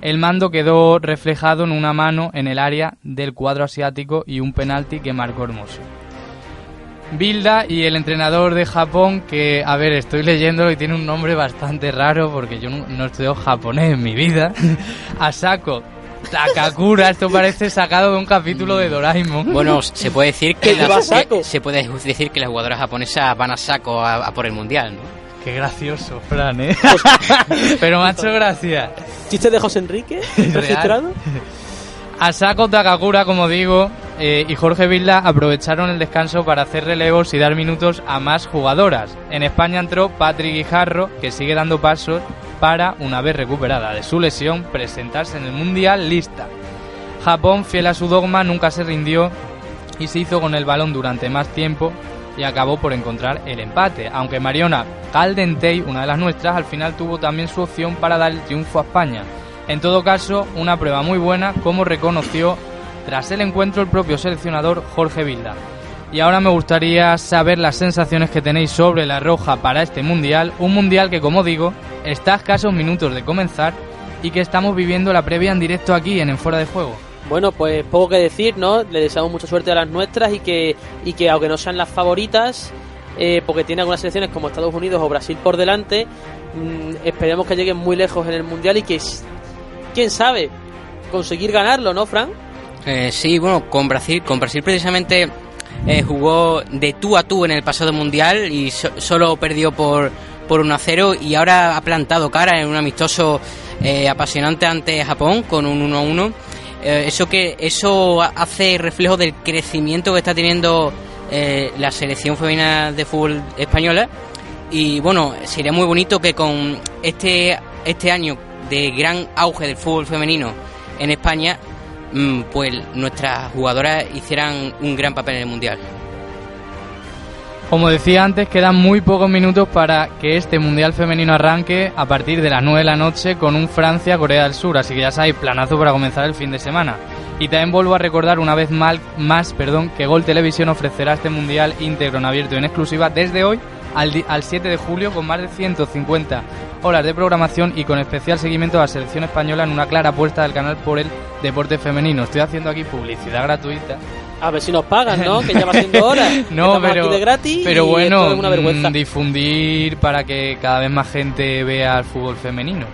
Speaker 6: El mando quedó reflejado en una mano en el área del cuadro asiático y un penalti que marcó Hermoso. Bilda y el entrenador de Japón, que, a ver, estoy leyéndolo y tiene un nombre bastante raro porque yo no, no estudio japonés en mi vida. <laughs> Asako Takakura, esto parece sacado de un capítulo de Doraemon.
Speaker 3: Bueno, se puede decir que, <laughs> las- que- se puede decir que las jugadoras japonesas van a saco a, a por el mundial, ¿no?
Speaker 6: Qué gracioso, Fran, ¿eh? <laughs> Pero macho, gracias.
Speaker 1: ¿Chiste de José Enrique? <laughs> ¿Registrado?
Speaker 6: Asako Takakura, como digo, eh, y Jorge Vilda aprovecharon el descanso para hacer relevos y dar minutos a más jugadoras. En España entró Patrick Guijarro, que sigue dando pasos para, una vez recuperada de su lesión, presentarse en el Mundial lista. Japón, fiel a su dogma, nunca se rindió y se hizo con el balón durante más tiempo y acabó por encontrar el empate, aunque Mariona Caldentey, una de las nuestras, al final tuvo también su opción para dar el triunfo a España. En todo caso, una prueba muy buena, como reconoció tras el encuentro el propio seleccionador Jorge Vilda. Y ahora me gustaría saber las sensaciones que tenéis sobre la roja para este mundial, un mundial que como digo, está a escasos minutos de comenzar y que estamos viviendo la previa en directo aquí en En Fuera de Juego.
Speaker 1: Bueno, pues poco que decir, ¿no? Le deseamos mucha suerte a las nuestras y que, y que aunque no sean las favoritas, eh, porque tiene algunas selecciones como Estados Unidos o Brasil por delante, mm, esperemos que lleguen muy lejos en el Mundial y que, quién sabe, conseguir ganarlo, ¿no, Fran?
Speaker 3: Eh, sí, bueno, con Brasil, con Brasil precisamente eh, jugó de tú a tú en el pasado Mundial y so- solo perdió por, por 1 a 0 y ahora ha plantado cara en un amistoso eh, apasionante ante Japón con un 1 a 1. Eh, eso que eso hace reflejo del crecimiento que está teniendo eh, la selección femenina de fútbol española. Y bueno sería muy bonito que con este este año de gran auge del fútbol femenino en España mm, pues nuestras jugadoras hicieran un gran papel en el mundial
Speaker 6: Como decía antes, quedan muy pocos minutos para que este Mundial Femenino arranque a partir de las 9 de la noche con un Francia-Corea del Sur, así que ya sabéis, planazo para comenzar el fin de semana. Y también vuelvo a recordar una vez más perdón, que Gol Televisión ofrecerá este Mundial íntegro en abierto y en exclusiva desde hoy al, al 7 de julio con más de 150 horas de programación y con especial seguimiento a la selección española en una clara apuesta del canal por el deporte femenino. Estoy haciendo aquí publicidad gratuita.
Speaker 1: A ver si nos pagan, ¿no? Que ya va siendo hora. <laughs>
Speaker 6: No, pero,
Speaker 1: aquí de gratis
Speaker 6: pero bueno,
Speaker 1: es una vergüenza.
Speaker 6: mm, difundir para que cada vez más gente vea el fútbol femenino.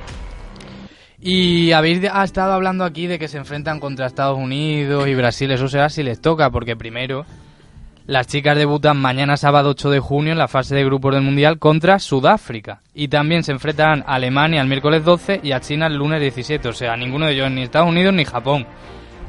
Speaker 6: Y habéis ha estado hablando aquí de que se enfrentan contra Estados Unidos y Brasil, eso será si les toca, porque primero las chicas debutan mañana sábado 8 de junio en la fase de grupos del Mundial contra Sudáfrica. Y también se enfrentarán a Alemania el miércoles 12 y a China el lunes 17. O sea, ninguno de ellos, ni Estados Unidos ni Japón.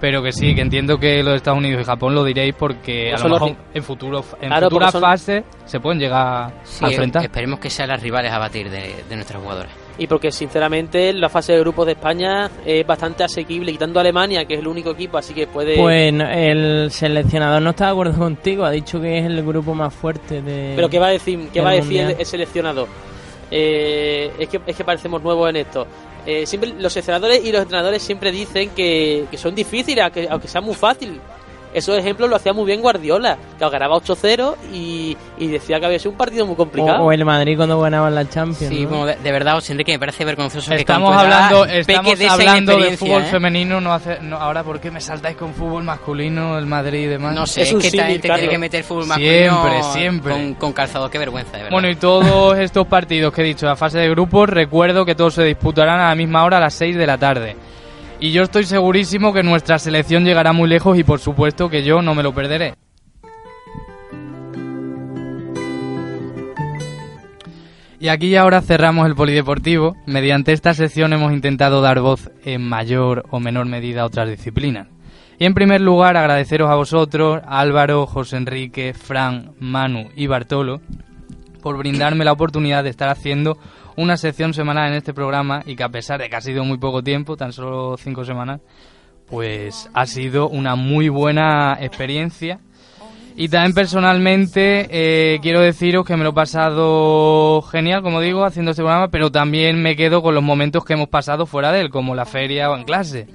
Speaker 6: Pero que sí, que entiendo que los Estados Unidos y Japón lo diréis porque a
Speaker 1: Son
Speaker 6: lo mejor en, futuro, en
Speaker 1: Claro,
Speaker 6: futuras
Speaker 1: porque son-
Speaker 6: fases se pueden llegar
Speaker 3: Sí,
Speaker 6: a enfrentar.
Speaker 3: esperemos que sean las rivales a batir de, de nuestras jugadoras
Speaker 1: Y porque sinceramente la fase de grupos de España es bastante asequible, quitando a Alemania, que es el único equipo, así que puede...
Speaker 2: Pues el seleccionador no está de acuerdo contigo, ha dicho que es el grupo más fuerte de...
Speaker 1: Pero ¿qué va a decir, qué va a decir el, el seleccionador? Eh, es, que, es que parecemos nuevos en esto. Eh, siempre Los seleccionadores y los entrenadores siempre dicen que, que son difíciles, aunque, aunque sea muy fácil. Esos ejemplos lo hacía muy bien Guardiola, que ganaba 8-0 y, y decía que había sido un partido muy complicado.
Speaker 2: o, o el Madrid cuando ganaba la Champions.
Speaker 3: Sí,
Speaker 2: ¿no?
Speaker 3: bueno, de, de verdad, José Enrique, me parece vergonzoso que
Speaker 6: Estamos
Speaker 3: edad
Speaker 6: hablando, estamos
Speaker 3: de
Speaker 6: hablando de fútbol
Speaker 3: ¿eh?
Speaker 6: femenino, no hace, no, ahora ¿por qué me saltáis con fútbol masculino, el Madrid y demás?
Speaker 3: No sé,
Speaker 1: Es
Speaker 3: es,
Speaker 1: un
Speaker 3: que esta
Speaker 1: símil,
Speaker 3: gente
Speaker 1: Carlos.
Speaker 3: tiene que meter fútbol
Speaker 6: Siempre,
Speaker 3: masculino
Speaker 6: siempre.
Speaker 3: Con, con calzado, qué vergüenza, de verdad.
Speaker 6: Bueno, y todos estos partidos que he dicho, la fase de grupos, recuerdo que todos se disputarán a la misma hora, a las 6 de la tarde. Y yo estoy segurísimo que nuestra selección llegará muy lejos y por supuesto que yo no me lo perderé. Y aquí y ahora cerramos el polideportivo. Mediante esta sección hemos intentado dar voz en mayor o menor medida a otras disciplinas. Y en primer lugar agradeceros a vosotros, Álvaro, José Enrique, Fran, Manu y Bartolo, por brindarme la oportunidad de estar haciendo una sección semanal en este programa y que a pesar de que ha sido muy poco tiempo, tan solo cinco semanas, pues ha sido una muy buena experiencia. Y también personalmente eh, quiero deciros que me lo he pasado genial, como digo, haciendo este programa, pero también me quedo con los momentos que hemos pasado fuera de él, como la feria o en clase.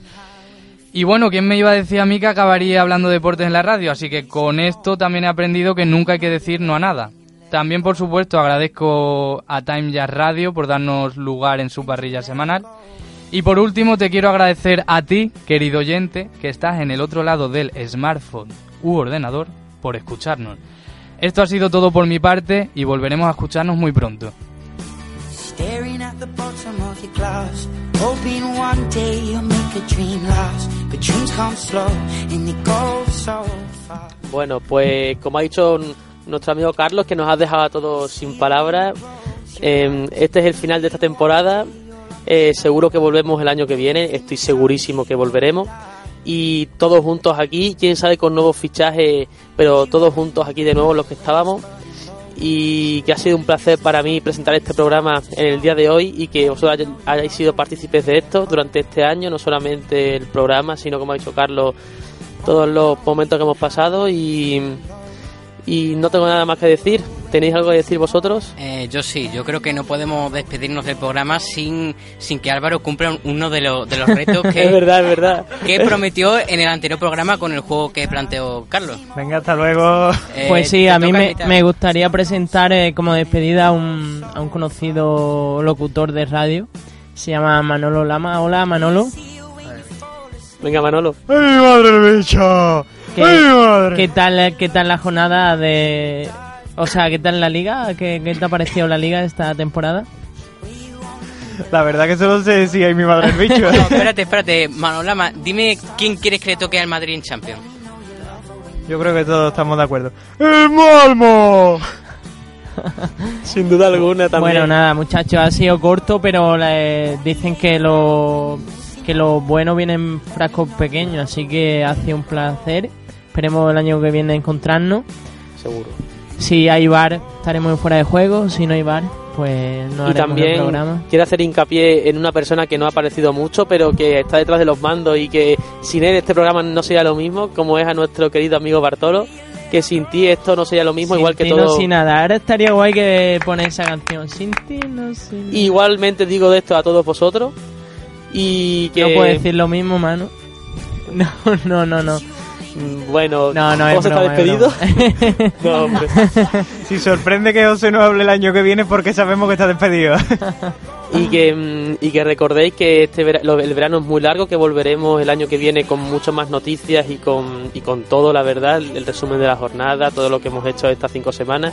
Speaker 6: Y bueno, ¿quién me iba a decir a mí que acabaría hablando de deportes en la radio? Así que con esto también he aprendido que nunca hay que decir no a nada. También, por supuesto, agradezco a Time Jazz Radio por darnos lugar en su parrilla semanal. Y por último, te quiero agradecer a ti, querido oyente, que estás en el otro lado del smartphone u ordenador, por escucharnos. Esto ha sido todo por mi parte y volveremos a escucharnos muy pronto.
Speaker 7: Staring at the bottom of your glass, hoping one day you'll make a dream last. But dreams come slow and they go so fast.
Speaker 1: Bueno, pues como ha dicho nuestro amigo Carlos, que nos ha dejado a todos sin palabras, eh, este es el final de esta temporada. Eh, seguro que volvemos el año que viene, estoy segurísimo que volveremos. y todos juntos aquí, quién sabe con nuevos fichajes, pero todos juntos aquí de nuevo los que estábamos y que ha sido un placer para mí presentar este programa en el día de hoy y que vosotros hayáis sido partícipes de esto durante este año, no solamente el programa, sino como ha dicho Carlos, todos los momentos que hemos pasado y, y no tengo nada más que decir. ¿Tenéis algo que decir vosotros?
Speaker 3: Eh, yo sí, yo creo que no podemos despedirnos del programa sin, sin que Álvaro cumpla un- uno de, los de los retos <laughs>
Speaker 1: Es
Speaker 3: que,
Speaker 1: verdad, es verdad.
Speaker 3: que prometió en el anterior programa con el juego que planteó Carlos.
Speaker 4: Venga, hasta luego.
Speaker 3: Eh,
Speaker 2: Pues sí, a mí me, me gustaría presentar eh, como despedida a un, a un conocido locutor de radio. Se llama Manolo Lama. Hola, Manolo.
Speaker 1: Venga, Manolo.
Speaker 4: ¡Ay, madre bicho!
Speaker 2: ¿Qué, tal, ¿Qué tal la jornada de... O sea, ¿qué tal la liga? ¿Qué, qué te ha parecido la liga esta temporada?
Speaker 4: La verdad que solo sé si hay mi madre el bicho. <laughs>
Speaker 3: No, espérate, espérate, Manolama, dime quién quieres que le toque al Madrid en Champions.
Speaker 4: Yo creo que todos estamos de acuerdo. ¡El Malmo! <laughs>
Speaker 1: Sin duda alguna también.
Speaker 2: Bueno, nada, muchachos, ha sido corto, pero eh, dicen que lo, que lo bueno viene en frascos pequeños, así que ha sido un placer. Esperemos el año que viene encontrarnos.
Speaker 1: Seguro.
Speaker 2: Si hay bar, estaremos fuera de juego. Si no hay bar, pues no
Speaker 1: y también quiero hacer hincapié en una persona que no ha aparecido mucho, pero que está detrás de los mandos y que sin él este programa no sería lo mismo, como es a nuestro querido amigo Bartolo, que sin ti esto no sería lo mismo,
Speaker 2: Sin
Speaker 1: igual que todo.
Speaker 2: no, sin nada. Ahora estaría guay que poner esa canción. Sin ti, no sin nada.
Speaker 1: Igualmente digo de esto a todos vosotros y que
Speaker 2: No puedo decir lo mismo, mano. <laughs> No, no, no, no.
Speaker 1: Mm, bueno,
Speaker 2: No, no, es broma,
Speaker 1: despedido. <laughs> no, hombre. <laughs>
Speaker 4: Si sorprende que José no hable el año que viene porque sabemos que está despedido.
Speaker 1: y que mm, y que recordéis que este vera- lo- el verano es muy largo, que volveremos el año que viene con muchas más noticias y con y con todo, la verdad, el, el resumen de la jornada, todo lo que hemos hecho estas cinco semanas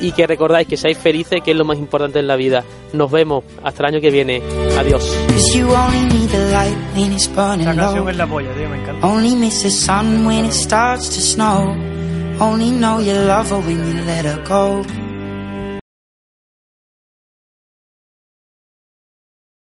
Speaker 1: y que recordáis que seáis felices, que es lo más importante en la vida. Nos vemos hasta el año que viene. Adiós.
Speaker 7: Cause you only need the light when it's burning
Speaker 4: Esta canción
Speaker 7: low.
Speaker 4: es la polla, tío, me encanta.
Speaker 7: Only miss the sun when it starts to snow. Only know you love her when you let her go.